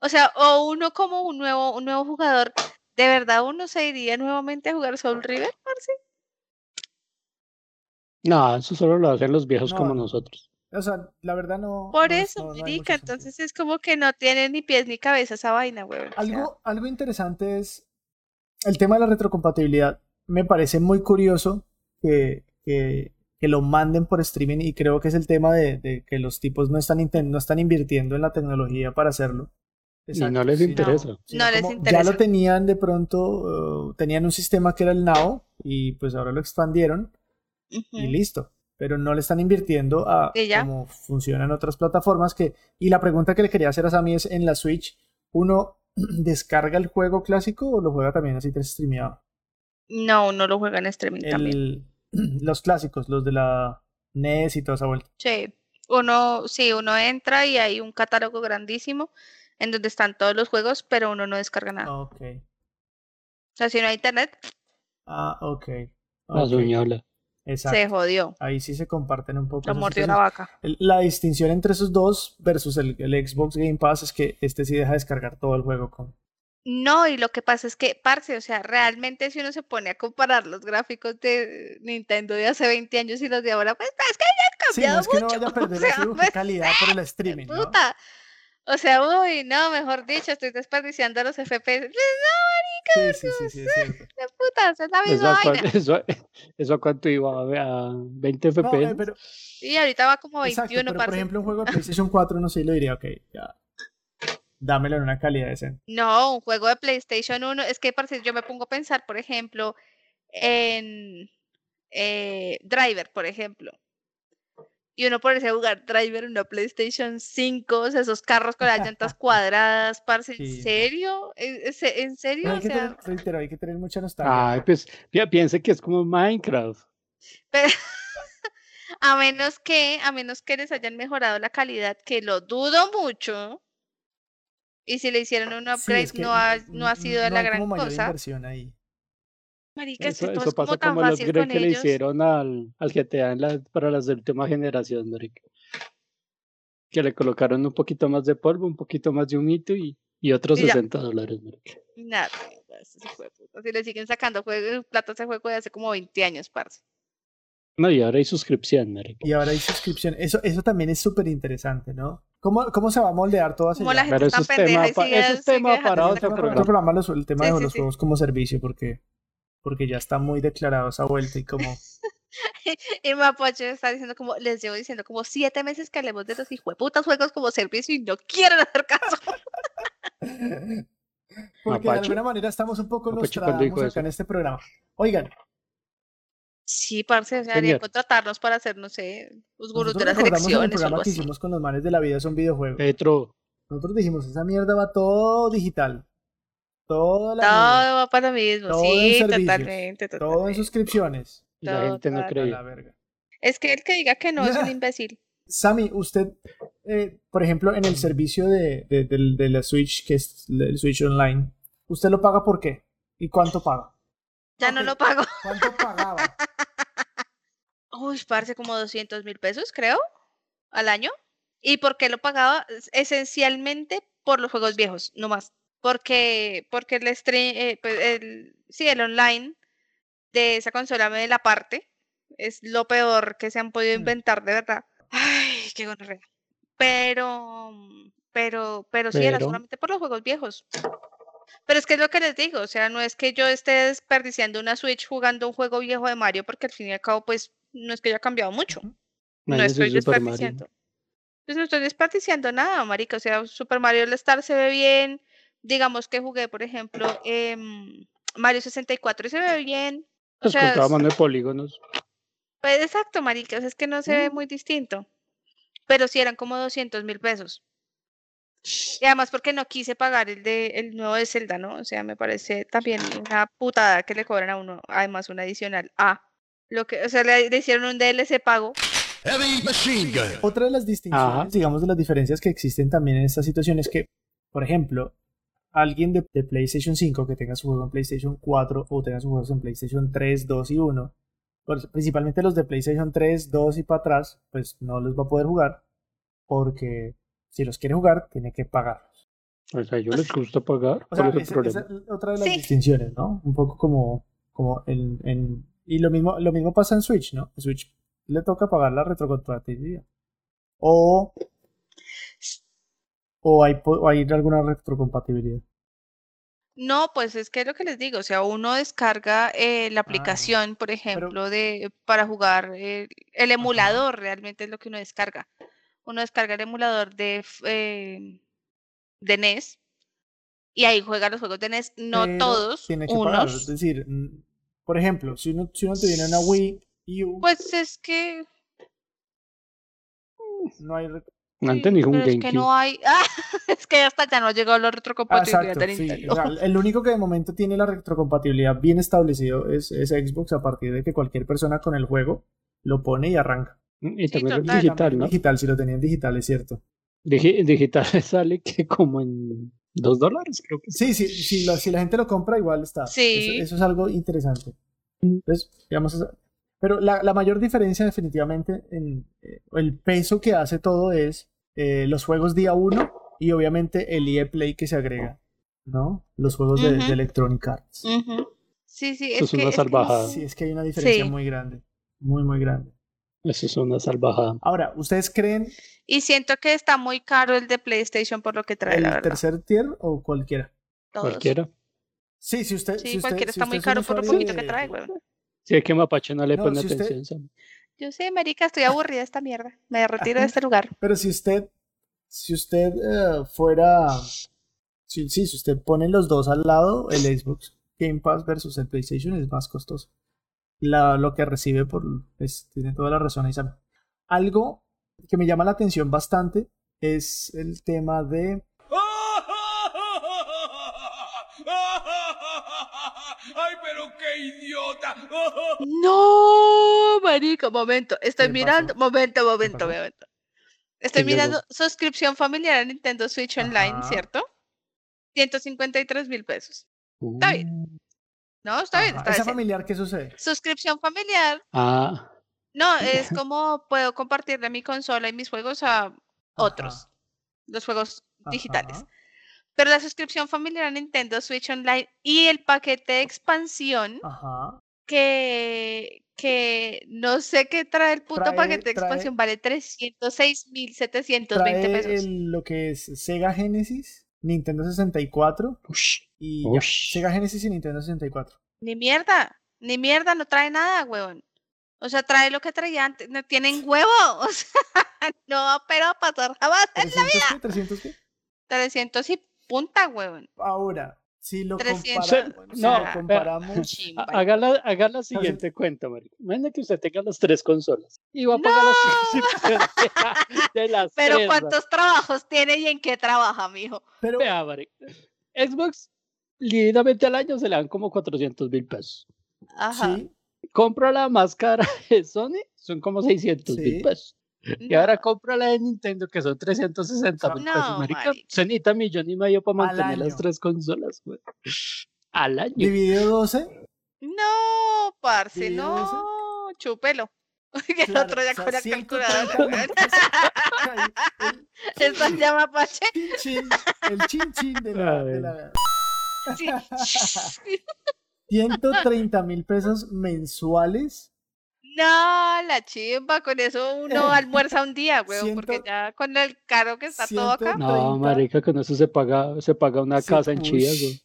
o sea, o uno como un nuevo, un nuevo jugador, ¿de verdad uno se iría nuevamente a jugar Soul River, parce? No, eso solo lo hacen los viejos No, como no. nosotros. O sea, la verdad no. Por no eso, no- no sentido. entonces es como que no tiene ni pies ni cabeza esa vaina, weón. o sea, Algo, algo interesante es el tema de la retrocompatibilidad. Me parece muy curioso que, que, que lo manden por streaming y creo que es el tema de, de que los tipos no están, no están invirtiendo en la tecnología para hacerlo. Y no les interesa. sino No les interesa. Ya lo tenían de pronto, eh, tenían un sistema que era el Now y pues ahora lo expandieron y listo. Pero no le están invirtiendo a cómo funcionan otras plataformas que. Y la pregunta que le quería hacer a Sammy es en la Switch, ¿uno [CLEARS THROAT] descarga el juego clásico o lo juega también así streameado? No, uno lo juega en streaming también. El, [CLEARS THROAT] los clásicos, los de la NES y toda esa vuelta. Sí, uno, sí, uno entra y hay un catálogo grandísimo en donde están todos los juegos, pero uno no descarga nada. Ok. O sea, si no hay internet, Ah, ok. La ok, suñola. Exacto. se jodió. Ahí sí se comparten un poco. Lo mordió la vaca. La distinción entre esos dos versus el, el Xbox Game Pass es que este sí deja descargar todo el juego con. No, y lo que pasa es que, parce, o sea, realmente si uno se pone a comparar los gráficos de Nintendo de hace 20 años y los de ahora, pues es que hayan Sí, no cambiado es que no vaya a [LAUGHS] perder o sea, pues, calidad por el [LAUGHS] streaming, ¿no? O sea, uy, no, mejor dicho, estoy desperdiciando los FPS. Sí, sí, sí, sí. De puta, es la Eso misma a, cuan- vaina. eso, eso a cuánto iba a, a 20 No, FPS. eh, pero, Y ahorita va como exacto, 21, pero por ejemplo un juego de [LAUGHS] PlayStation 4 no sé, lo diría, ok, ya, dámelo en una calidad decente. No, un juego de PlayStation 1, es que parce, yo me pongo a pensar, por ejemplo, en eh, Driver, por ejemplo. Y uno por ese jugar Driver en una PlayStation 5, o sea, esos carros con las llantas cuadradas, parce, ¿en Sí. serio? ¿En, serio? Pero O hay que sea, tener, reitero, hay que tener mucha nostalgia. Ay, pues pi- piense que es como Minecraft. pero- [LAUGHS] a menos que, a menos que les hayan mejorado la calidad, que lo dudo mucho. Y si le hicieron un Sí, upgrade, es que no ha, no ha sido no la hay gran como mayor cosa. inversión ahí. Marica, es que Eso, eso como pasa como upgrade con que le hicieron al, al GTA en la- para las de última generación, marica. Que le colocaron un poquito más de polvo, un poquito más de humito y, y otros Y ya. 60 dólares, marica. Nada, ese hijo de puta. Si le siguen sacando juego, plata a ese juego de hace como 20 años, parce. No, y ahora hay suscripción, marica. Y ahora hay suscripción. Eso, eso también es súper interesante, ¿no? ¿Cómo, ¿Cómo se va a moldear todo gente Pero eso es tema pa- sigue, eso es tema para otro programa. programa, los- el tema Sí, de sí, los sí. juegos como servicio, porque, porque ya está muy declarado esa vuelta y como... [LAUGHS] Y Mapocho está diciendo como, les llevo diciendo como siete meses que hablemos de los hijueputas juegos como servicio y no quieren hacer caso. [LAUGHS] Porque de alguna manera estamos un poco Mapache, ¿cuándo dijo nostradamus acá en este programa. Oigan, Sí, parce, o sea, Señor. contratarnos para hacer, no sé, los gurús de las el elecciones o programa algo que así. hicimos con los manes de la vida es un videojuego. Petro, Nosotros dijimos, esa mierda va todo digital. La Todo va para lo mismo, Todo en sí, servicios, totalmente, nube, todo en totalmente. suscripciones. y la gente no verga. Es que el que diga que no es un [LAUGHS] imbécil. Sammy, usted, eh, por ejemplo, en el servicio de, de, de la Switch, que es el Switch Online, ¿usted lo paga por qué? ¿Y cuánto paga? Ya no lo pago. ¿Cuánto pagaba? [LAUGHS] Uy, parce, como 200 mil pesos, creo, al año. ¿Y por qué lo pagaba? Es- Esencialmente por los juegos viejos, no más. Porque, porque el stream, eh, pues, el, sí, el online de esa consola me la parte. Es lo peor que se han podido Mm. inventar, de verdad. Ay, qué gonorrea. Pero, pero, pero sí, era solamente por los juegos viejos. Pero es que es lo que les digo, o sea, no es que yo esté desperdiciando una Switch jugando un juego viejo de Mario, porque al fin y al cabo, pues, no es que haya cambiado mucho. No estoy desperdiciando. Pues no estoy desperdiciando nada, marica. O sea, Super Mario All Star se ve bien. Digamos que jugué, por ejemplo, em, Mario 64 y se ve bien. O Pues sea, de polígonos. pues exacto, marica. o sea, es que no se ve Mm. muy distinto. Pero sí eran como 200 mil pesos. Y además porque no quise pagar el de el nuevo de Zelda, ¿no? O sea, me parece también una putada que le cobran a uno, además un adicional a lo que, o sea, le, le hicieron un DLC pago. Heavy machine gun. Otra de las distinciones, Ajá. digamos, de las diferencias que existen también en esta situación es que, por ejemplo, alguien de, de PlayStation 5 que tenga su juego en PlayStation 4 o tenga sus juegos en PlayStation 3, 2 y 1, pues, principalmente los de PlayStation 3, 2 y para atrás, pues no los va a poder jugar porque si los quiere jugar tiene que pagarlos. O sea, a ellos les gusta pagar. O ¿Cuál sea, es el esa, problema? esa es otra de las Sí. distinciones, ¿no? Un poco como, como en, en- Y lo mismo, lo mismo pasa en Switch, ¿no? En Switch le toca pagar la retrocompatibilidad. O, o, hay, o hay alguna retrocompatibilidad. No, pues es que es lo que les digo, o sea, uno descarga eh, la aplicación, por ejemplo, de para jugar eh, el emulador, realmente es lo que uno descarga. Uno descarga el emulador de eh, de NES y ahí juega los juegos de NES, no Pero todos, Tiene que pagar. Es unos. decir, por ejemplo, si uno, si uno tuviera una Wii U, Pues es que no hay. Antes sí, un pero es que GameCube. no hay, ah, [LAUGHS] es que hasta ya no ha llegado la Ah, retrocompatibilidad exacto, de sí. Nintendo. O sea, el único que de momento tiene la retrocompatibilidad bien establecido es, es Xbox a partir de que cualquier persona con el juego lo pone y arranca. Y Sí, también es total. digital, ¿no? Digital, si lo tenían digital, es cierto. Digi- digital [LAUGHS] sale que como en dos dólares, creo que Sí, sí, sí, lo- si la gente lo compra, igual está. Sí. Eso, eso es algo interesante. Entonces, digamos, pero la, la mayor diferencia definitivamente en eh, el peso que hace todo es eh, los juegos día uno y obviamente el EA Play que se agrega, ¿no? Los juegos de, Electronic Arts. Sí, sí, Eso es es una que, es que salvajada. Sí, es que hay una diferencia Sí. muy grande, muy, muy grande. Eso es una salvajada. Ahora, ¿ustedes creen Y siento que está muy caro el de PlayStation por lo que trae, el la verdad. tercer tier o cualquiera? Todos. Cualquiera. Sí, si usted... Sí, si usted- cualquiera si está muy usted caro por lo poquito que trae, güey. Si es que Mapache no le No, pone si usted- atención. Sam. Yo sé, marica, estoy aburrida de esta mierda. Me retiro de este [LAUGHS] lugar. Pero si usted, si usted eh, fuera, si, sí, si usted pone los dos al lado, el Xbox Game Pass versus el PlayStation es más costoso. La, lo que recibe por, es, tiene toda la razón ahí, Sam. Algo que me llama la atención bastante es el tema de, ¡Ay, pero qué idiota! No, marica, momento. Estoy ¿Qué mirando. pasó? Momento, momento, momento. Estoy mirando suscripción familiar a Nintendo Switch Online, Ajá. ¿cierto? 153 mil pesos. Está bien. No, está bien, está esa familiar, ¿qué sucede? Suscripción familiar. Ah, No, [LAUGHS] es como puedo compartirle mi consola y mis juegos a otros. Los juegos digitales. Ajá. Pero la suscripción familiar a Nintendo Switch Online y el paquete de expansión Ajá. Que, que no sé qué trae el puto Trae- paquete de trae- expansión, vale 306.720 Trae pesos. lo que es Sega Genesis, Nintendo 64 ush, y Ush. Sega Genesis y Nintendo 64. Ni mierda, ni mierda, no trae nada, huevón. O sea, trae lo que traía antes, no tienen huevo. [LAUGHS] O sea, no va a pasar jamás. ¿300 qué? ¿300 qué? 300 y punta, huevón. Ahora, si lo, 300. compara- Se- si no, lo vea. comparamos, [LAUGHS] Chimba. Ha- Haga la, haga la siguiente cuenta, marica. Imagina que usted tenga las tres consolas y va a pagar la suscripción de, de las [LAUGHS] Pero tres, ¿cuántos trabajos tiene y en qué trabaja, mijo? pero Vea, marica. Xbox, lindamente al año se le dan como 400 mil pesos. Ajá. sí, Compra la más cara [LAUGHS] de Sony, son como 600 mil Sí. pesos. [LAUGHS] Y ahora compra la de Nintendo, que son 360 mil No, pesos, marica. Se necesita millón y medio para mantener las tres consolas, güey. Al año. dividido 12, No, parce, no. Chúpelo. [LAUGHS] Y el otro ya o sea, con la 130 calculadora. [LAUGHS] se llama Pache. El chin de la, de la- Sí. 130 mil pesos mensuales. No, la chimba, con eso uno almuerza un día, [LAUGHS] weón, porque ya con el caro que está todo acá. No, 30. marica, con eso se paga, se paga una Sí, casa en Chía, ush. güey.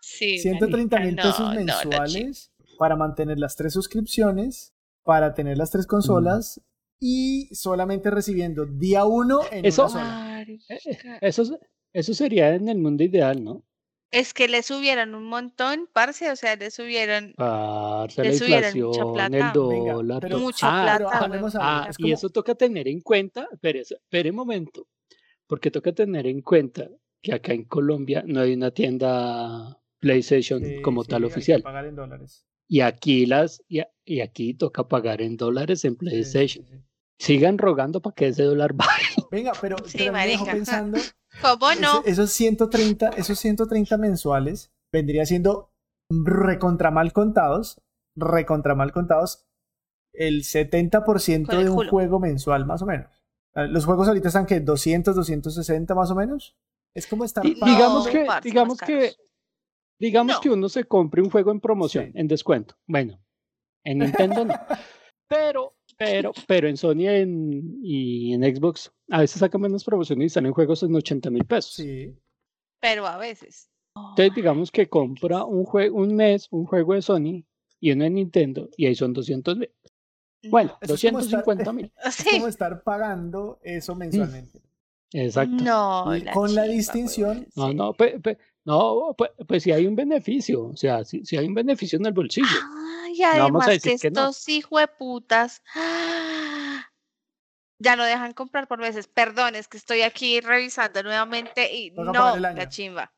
Sí, 130 mil marica, pesos no, no, la chimba. mensuales para mantener las tres suscripciones, para tener las tres consolas y solamente recibiendo día uno en Eso- una sola. Marica. Eso, es- eso sería en el mundo ideal, ¿no? Es que le subieron un montón, parce, o sea, le subieron Parce, Le subieron mucha inflación, plata. el Venga, dólar. pero- Ah, plata, pero Ah, es y eso toca tener en cuenta, espere un momento, porque toca tener en cuenta que acá en Colombia no hay una tienda PlayStation Sí, como sí, tal hay que oficial. pagar en dólares. Y aquí las y, aquí toca pagar en dólares en PlayStation. sí, sí. Sigan rogando para que ese dólar [LAUGHS] baje. Venga, pero, Sí, pero me dejó pensando, ¿Cómo no? esos 130, esos 130 mensuales vendría siendo recontra mal contados, recontra mal contados, el 70% Con el de un culo. juego mensual, más o menos. Ah, Los juegos ahorita están que 200, 260 más o menos. Es como estar No, digamos que, digamos que, digamos No. que uno se compre un juego en promoción, Sí. en descuento. Bueno, en Nintendo no. [LAUGHS] Pero, pero, pero en Sony en- y en Xbox a veces sacan menos promociones y salen juegos en 80 mil pesos. Sí. Pero a veces. Entonces digamos que compra un juego, un mes, un juego de Sony y uno de Nintendo y ahí son 200 mil. Bueno, Eso es como estar- 250 mil. [LAUGHS] Es como estar pagando eso mensualmente. Exacto. No, Y con la distinción- No, sí. no, pe- pe- no, pues, pues si hay un beneficio, o sea, si, si hay un beneficio en el bolsillo. Ay, No vamos además que decir que no. estos hijueputas ya lo dejan comprar por veces. Perdón, es que estoy aquí revisando nuevamente y Toca no, la chimba.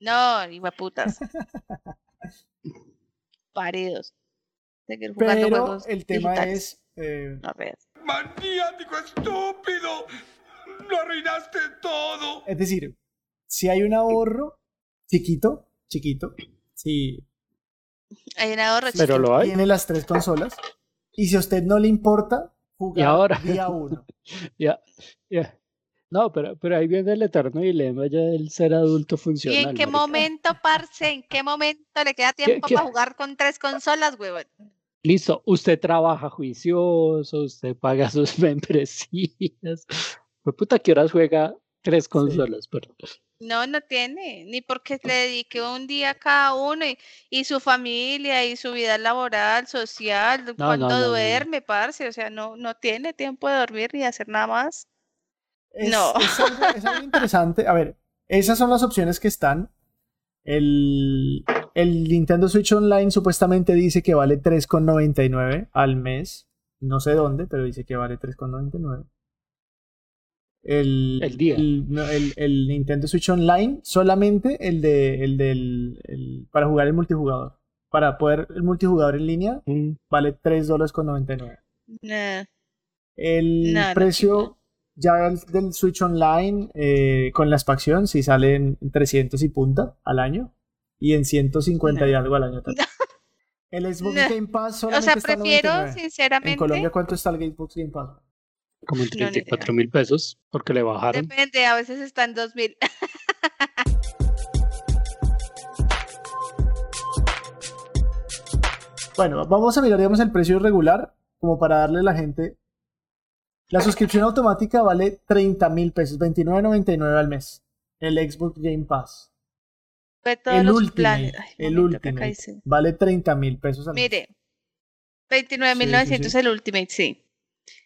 No, hijueputas. [LAUGHS] Paridos. Seguir jugando Pero juegos el tema digitales. es. eh, No veas. ¡Maniático estúpido! ¡Lo arruinaste todo! es decir, si hay un ahorro chiquito, chiquito, si Hay un ahorro si Pero lo hay. tiene las tres consolas, y si a usted no le importa jugar ahora? día uno. [LAUGHS] Ya, ya. No, pero, pero ahí viene el eterno dilema ya del ser adulto ¿Y funcional. en qué marica. momento, parce? ¿En qué momento le queda tiempo qué? para jugar con tres consolas, huevón? Listo, usted trabaja juicioso, usted paga sus [LAUGHS] membresías. Pues puta, ¿qué horas juega tres consolas? Pero, No, no tiene, ni porque le dedique un día a cada uno y, y su familia y su vida laboral, social, no, cuando no, no, no. duerme, parce, o sea, no, no tiene tiempo de dormir ni de hacer nada más. Es, No. es algo, es algo interesante. A ver, esas son las opciones que están. El, el Nintendo Switch Online supuestamente dice que vale 3,99 al mes. No sé dónde, pero dice que vale 3,99. El, El día. El, no, el- el Nintendo Switch Online, solamente el de el del el- para jugar el multijugador. Para poder el multijugador en línea mm, vale 3 dólares con 99. Nah, El No, no, precio ya del, del Switch Online eh, con la expansión si sale en 300 y punta al año y en 150 y No. algo al año también. [LAUGHS] El Xbox No. Game Pass O solamente sea, está en prefiero, 99. En sinceramente, Colombia, ¿cuánto está el Xbox Game Pass? Como en No, ni idea. 34 mil pesos, porque le bajaron. depende, a veces está en 2000. [LAUGHS] Bueno, vamos a mirar, digamos, el precio regular, como para darle a la gente. La suscripción automática vale 30 mil pesos, 29.99 al mes. El Xbox Game Pass. El. Ay, el dice. vale 30 mil pesos al mes. Mire, 29.900 Sí, sí, sí. el Ultimate, sí.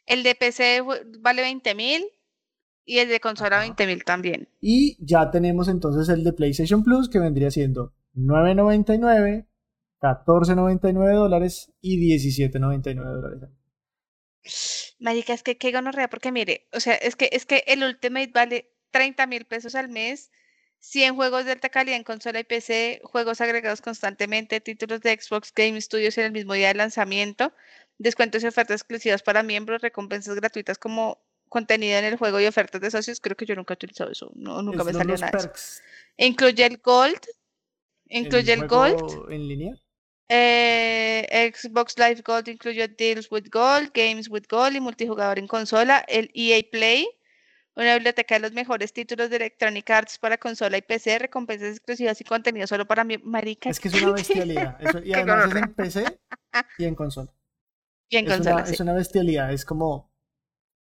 El de PC vale 20.000 y el de consola Ajá. 20.000 también. Y ya tenemos entonces el de PlayStation Plus que vendría siendo 9.99, 14.99 dólares y 17.99 dólares. Marica, es que qué gonorrea, porque mire, o sea, es que, es que el Ultimate vale 30 mil pesos al mes, 100 juegos de alta calidad en consola y PC, juegos agregados constantemente, títulos de Xbox Game Studios en el mismo día de lanzamiento, descuentos y ofertas exclusivas para miembros, recompensas gratuitas como contenido en el juego y ofertas de socios. Creo que yo nunca he utilizado eso, no, nunca Es me salió nada. eso. Incluye el Gold, incluye el, Gold. en línea. Eh, Xbox Live Gold incluye Deals with Gold, Games with Gold y multijugador en consola. El EA Play, una biblioteca de los mejores títulos de Electronic Arts para consola y PC, recompensas exclusivas y contenido solo para mi marica. Es que es una bestialidad. [LAUGHS] Eso- y además es en PC y en consola. En es, consola, una, sí. es una bestialidad. Es como.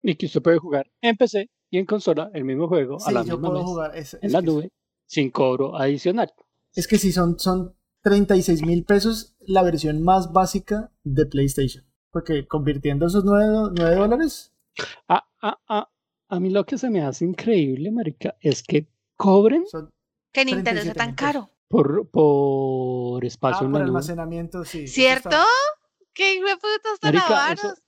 Y que usted puede jugar en PC y en consola el mismo juego a Sí, la yo misma puedo vez, jugar. Es, en es la nube sin cobro adicional. Es que sí, son, son 36 mil pesos la versión más básica de PlayStation. Porque convirtiendo esos 9, dólares, Ah, ah, ah, a mí lo que se me hace increíble, marica, es que cobren son. Que Nintendo sea 37 tan caro. por, por Ah, espacio en por la nube. almacenamiento, sí. ¿Cierto? ¿Qué hijo de putas tan avaros?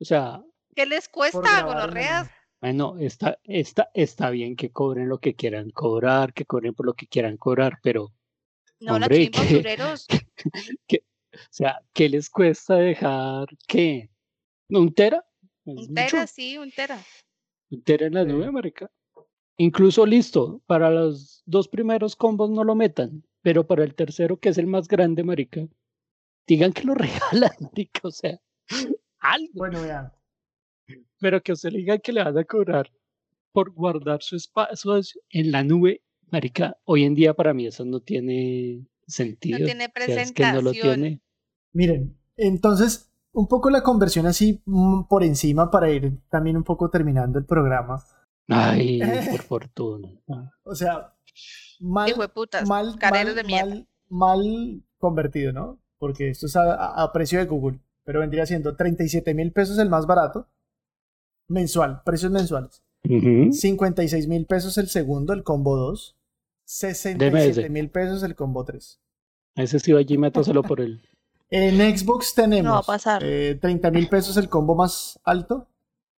O sea, ¿Qué les cuesta, la gonorreas? bueno, está, está, está bien que cobren lo que quieran cobrar, que cobren por lo que quieran cobrar, pero, No, la Hombre, chimba, ¿qué? usureros. [LAUGHS] o sea, ¿qué les cuesta dejar qué? ¿Un tera? Un mucho. tera, sí, un tera. Un tera en la Sí. nube, marica. Incluso listo, para los dos primeros combos no lo metan, pero para el tercero, que es el más grande, marica, digan que lo [LAUGHS] regalan, marica, o sea, algo. Bueno, vean. Pero que usted le diga que le van a cobrar por guardar su espacio en la nube, marica, hoy en día para mí eso no tiene sentido. No tiene sea, es que no lo presentación. tiene. Miren, entonces, un poco la conversión así mm, por encima para ir también un poco terminando el programa. Ay, [LAUGHS] por fortuna. O sea, mal, Hijo de putas, mal, mal, de mal, mal convertido, ¿no? Porque esto es a, a- a precio de Google, pero vendría siendo 37 mil pesos el más barato, mensual, precios mensuales. ujú. 56 mil pesos el segundo, el combo 2. 67 mil pesos el combo 3. Ese sí va allí, métaselo por el. [LAUGHS] En Xbox tenemos No va a pasar. 30 mil pesos el combo más alto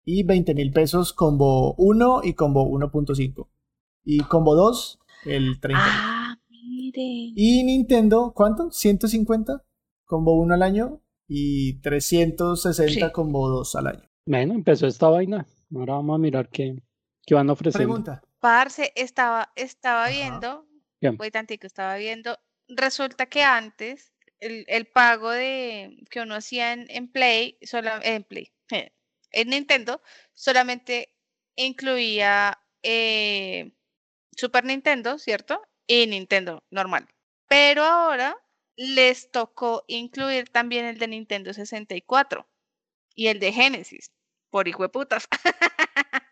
y 20 mil pesos combo 1 y combo 1.5. Y combo 2, el 30. Ah, mire. Y Nintendo, ¿cuánto? 150 combo 1 al año y 360 Sí. combo 2 al año. Bueno, empezó esta vaina. Ahora vamos a mirar qué, qué van ofreciendo. Pregunta. Parce, estaba, estaba Ajá. viendo, voy tantico, estaba viendo, resulta que antes el, el pago de que uno hacía en, en Play, sola- en Play, [LAUGHS] en Nintendo, solamente incluía eh, Super Nintendo, ¿cierto? Y Nintendo normal. Pero ahora les tocó incluir también el de Nintendo 64 y el de Genesis, por hijo de putas. [LAUGHS]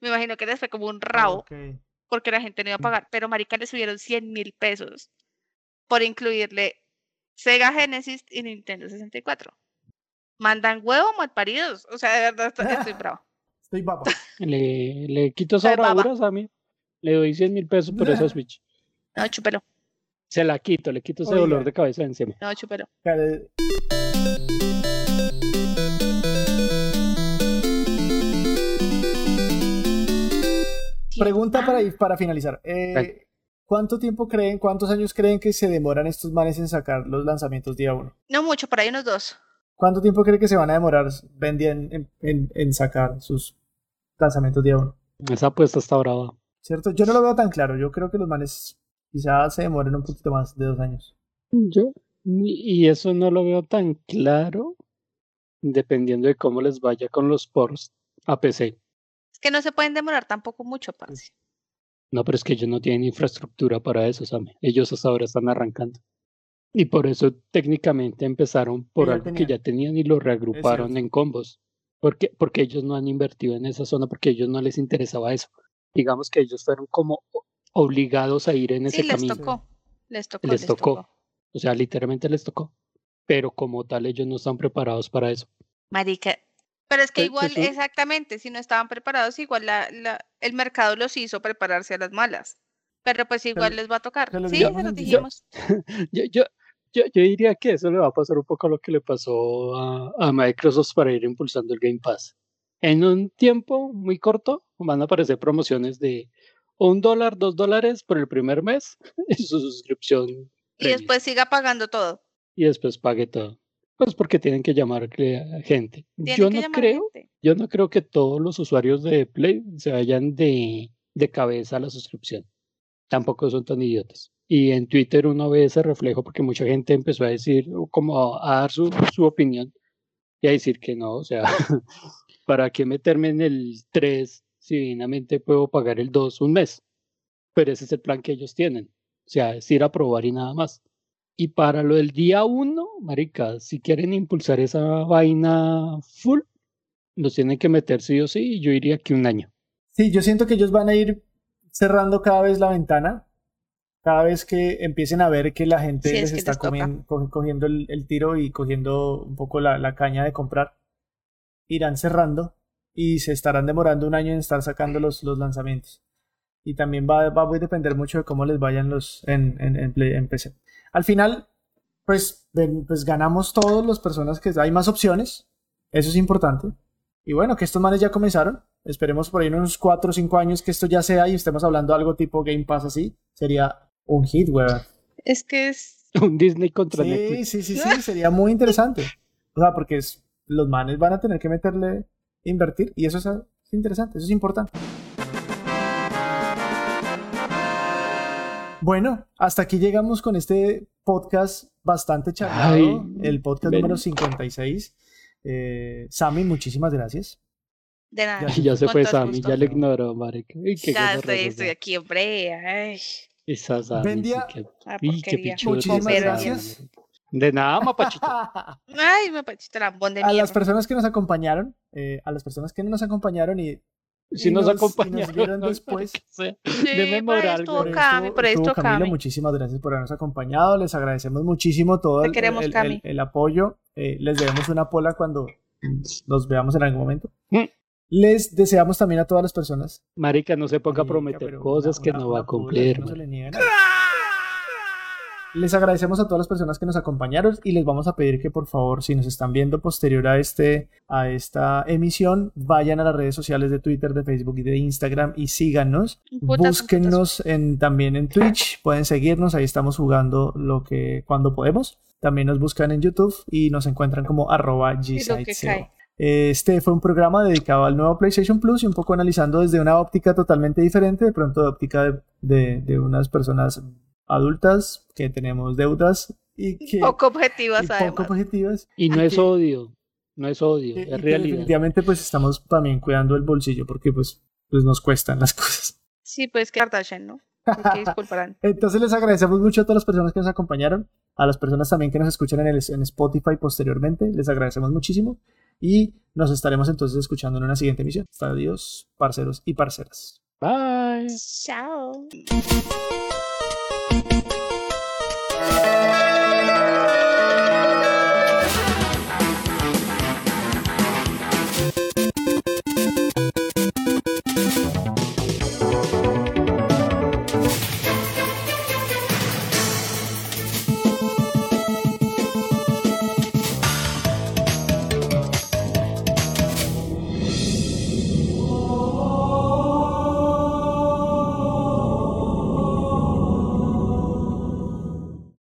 Me imagino que les fue como un rabo porque la gente no iba a pagar, pero marica le subieron 100 mil pesos por incluirle Sega Genesis y Nintendo 64. Mandan huevo malparidos, o sea, de verdad estoy, estoy bravo. [LAUGHS] Estoy baba. Le, le quito bravuras a mí. Le doy 100 mil pesos por esa [LAUGHS] Switch. No, chúpelo, Se la quito, le quito ese Oiga. dolor de cabeza de encima. no. Care- Pregunta para, ir- para finalizar. Eh. ¿Cuánto tiempo creen, cuántos años creen que se demoran estos manes en sacar los lanzamientos día uno? No mucho, por ahí unos dos. ¿Cuánto tiempo creen que se van a demorar en, en- en sacar sus lanzamientos día uno? Esa apuesta está brava. ¿Cierto? Yo no lo veo tan claro. Yo creo que los manes quizás se demoren un poquito más de dos años. Yo, y eso no lo veo tan claro, dependiendo de cómo les vaya con los ports a PC. Es que no se pueden demorar tampoco mucho, parce. No, pero es que ellos no tienen infraestructura para eso, Sam. Ellos hasta ahora están arrancando. Y por eso técnicamente empezaron por algo que ya tenían y lo reagruparon en combos. Porque, porque ellos no han invertido en esa zona, porque a ellos no les interesaba eso. Digamos que ellos fueron como obligados a ir en ese Sí, les camino. tocó. Les tocó. Les tocó. O sea, literalmente les tocó. Pero como tal, ellos no están preparados para eso. Marica. Pero es que Eh, igual, eso- exactamente, si no estaban preparados, igual la, la, el mercado los hizo prepararse a las malas. Pero pues igual les va a tocar. se Sí, digamos se los dijimos. [LAUGHS] Yo, yo, yo, yo diría que eso le va a pasar un poco a lo que le pasó a, a Microsoft para ir impulsando el Game Pass. En un tiempo muy corto van a aparecer promociones de un dólar, dos dólares por el primer mes [LAUGHS] en su suscripción. Y premium, después siga pagando todo. y después pague todo. Pues porque tienen que llamar a gente. Yo no creo, gente. yo no creo que todos los usuarios de Play se vayan de, de cabeza a la suscripción. Tampoco son tan idiotas. Y en Twitter uno ve ese reflejo porque mucha gente empezó a decir, como a dar su, su opinión y a decir que no, o sea, [LAUGHS] ¿para qué meterme en el 3 si divinamente puedo pagar el 2 un mes? Pero ese es el plan que ellos tienen. O sea, es ir a probar y nada más. Y para lo del día 1, marica, si quieren impulsar esa vaina full, los tienen que meter sí o sí, y yo diría que un año. Sí, yo siento que ellos van a ir cerrando cada vez la ventana, cada vez que empiecen a ver que la gente Sí, es les que está les cogiendo el, el tiro y cogiendo un poco la, la caña de comprar, irán cerrando y se estarán demorando un año en estar sacando los, los lanzamientos. Y también va, va a depender mucho de cómo les vayan los en, en, en Play- en PC. Al final, pues, ven- pues ganamos todos las personas que hay más opciones, eso es importante. Y bueno, que estos manes ya comenzaron. Esperemos por ahí en unos 4 o 5 años que esto ya sea y estemos hablando algo tipo Game Pass así. Sería un hit, weón. Es que es. [LAUGHS] Un Disney contra Sí, Netflix. sí, sí, sí, sería muy interesante. O sea, porque es- los manes van a tener que meterle, invertir y eso es, es interesante, eso es importante. Bueno, hasta aquí llegamos con este podcast bastante charlado, Ay, el podcast ven. número 56. Eh, Sammy, muchísimas gracias. De nada. Ya, Ya se fue Sammy, gusto. ya le ignoró, qué Ya estoy, estoy aquí, hombre. Ay, Esa Sammy, Buen sí que- pichudo Muchísimas gracias. Marica. De nada, mapachito. [LAUGHS] Ay, me pachito lambón de a las personas que nos acompañaron, eh, a las personas que no nos acompañaron y Si Y nos, nos- y nos acompañaron. vieron [LAUGHS] ¿no? después. Sí, ahí moral. Cami, muchísimas gracias por habernos acompañado. Les agradecemos muchísimo todo el, queremos, el- el- el apoyo. Eh, les debemos una pola cuando nos veamos en algún momento. Mm. Les deseamos también a todas las personas. Marica, no se ponga a prometer pero cosas una- que una- no va a cumplir. no se le niega nada. Les agradecemos a todas las personas que nos acompañaron y les vamos a pedir que por favor, si nos están viendo posterior a, este, a esta emisión, vayan a las redes sociales de Twitter, de Facebook y de Instagram y síganos. Putas, Búsquennos en, también en Twitch, pueden seguirnos, ahí estamos jugando lo que cuando podemos. También nos buscan en YouTube y nos encuentran como arroba. Este fue un programa dedicado al nuevo PlayStation Plus y un poco analizando desde una óptica totalmente diferente, de pronto de óptica de, de- de unas personas adultas que tenemos deudas y que Poco objetivas, y poco además. positivas. Y no es que- odio, no es odio, y- es realidad. definitivamente pues estamos también cuidando el bolsillo porque pues, pues nos cuestan las [LAUGHS] cosas. Sí, pues que Kardashian, ¿no? Disculparán. [LAUGHS] Entonces les agradecemos mucho a todas las personas que nos acompañaron, a las personas también que nos escuchan en, el, en Spotify posteriormente, les agradecemos muchísimo y nos estaremos entonces escuchando en una siguiente emisión. Hasta adiós, parceros y parceras. Bye. Chao. Thank you.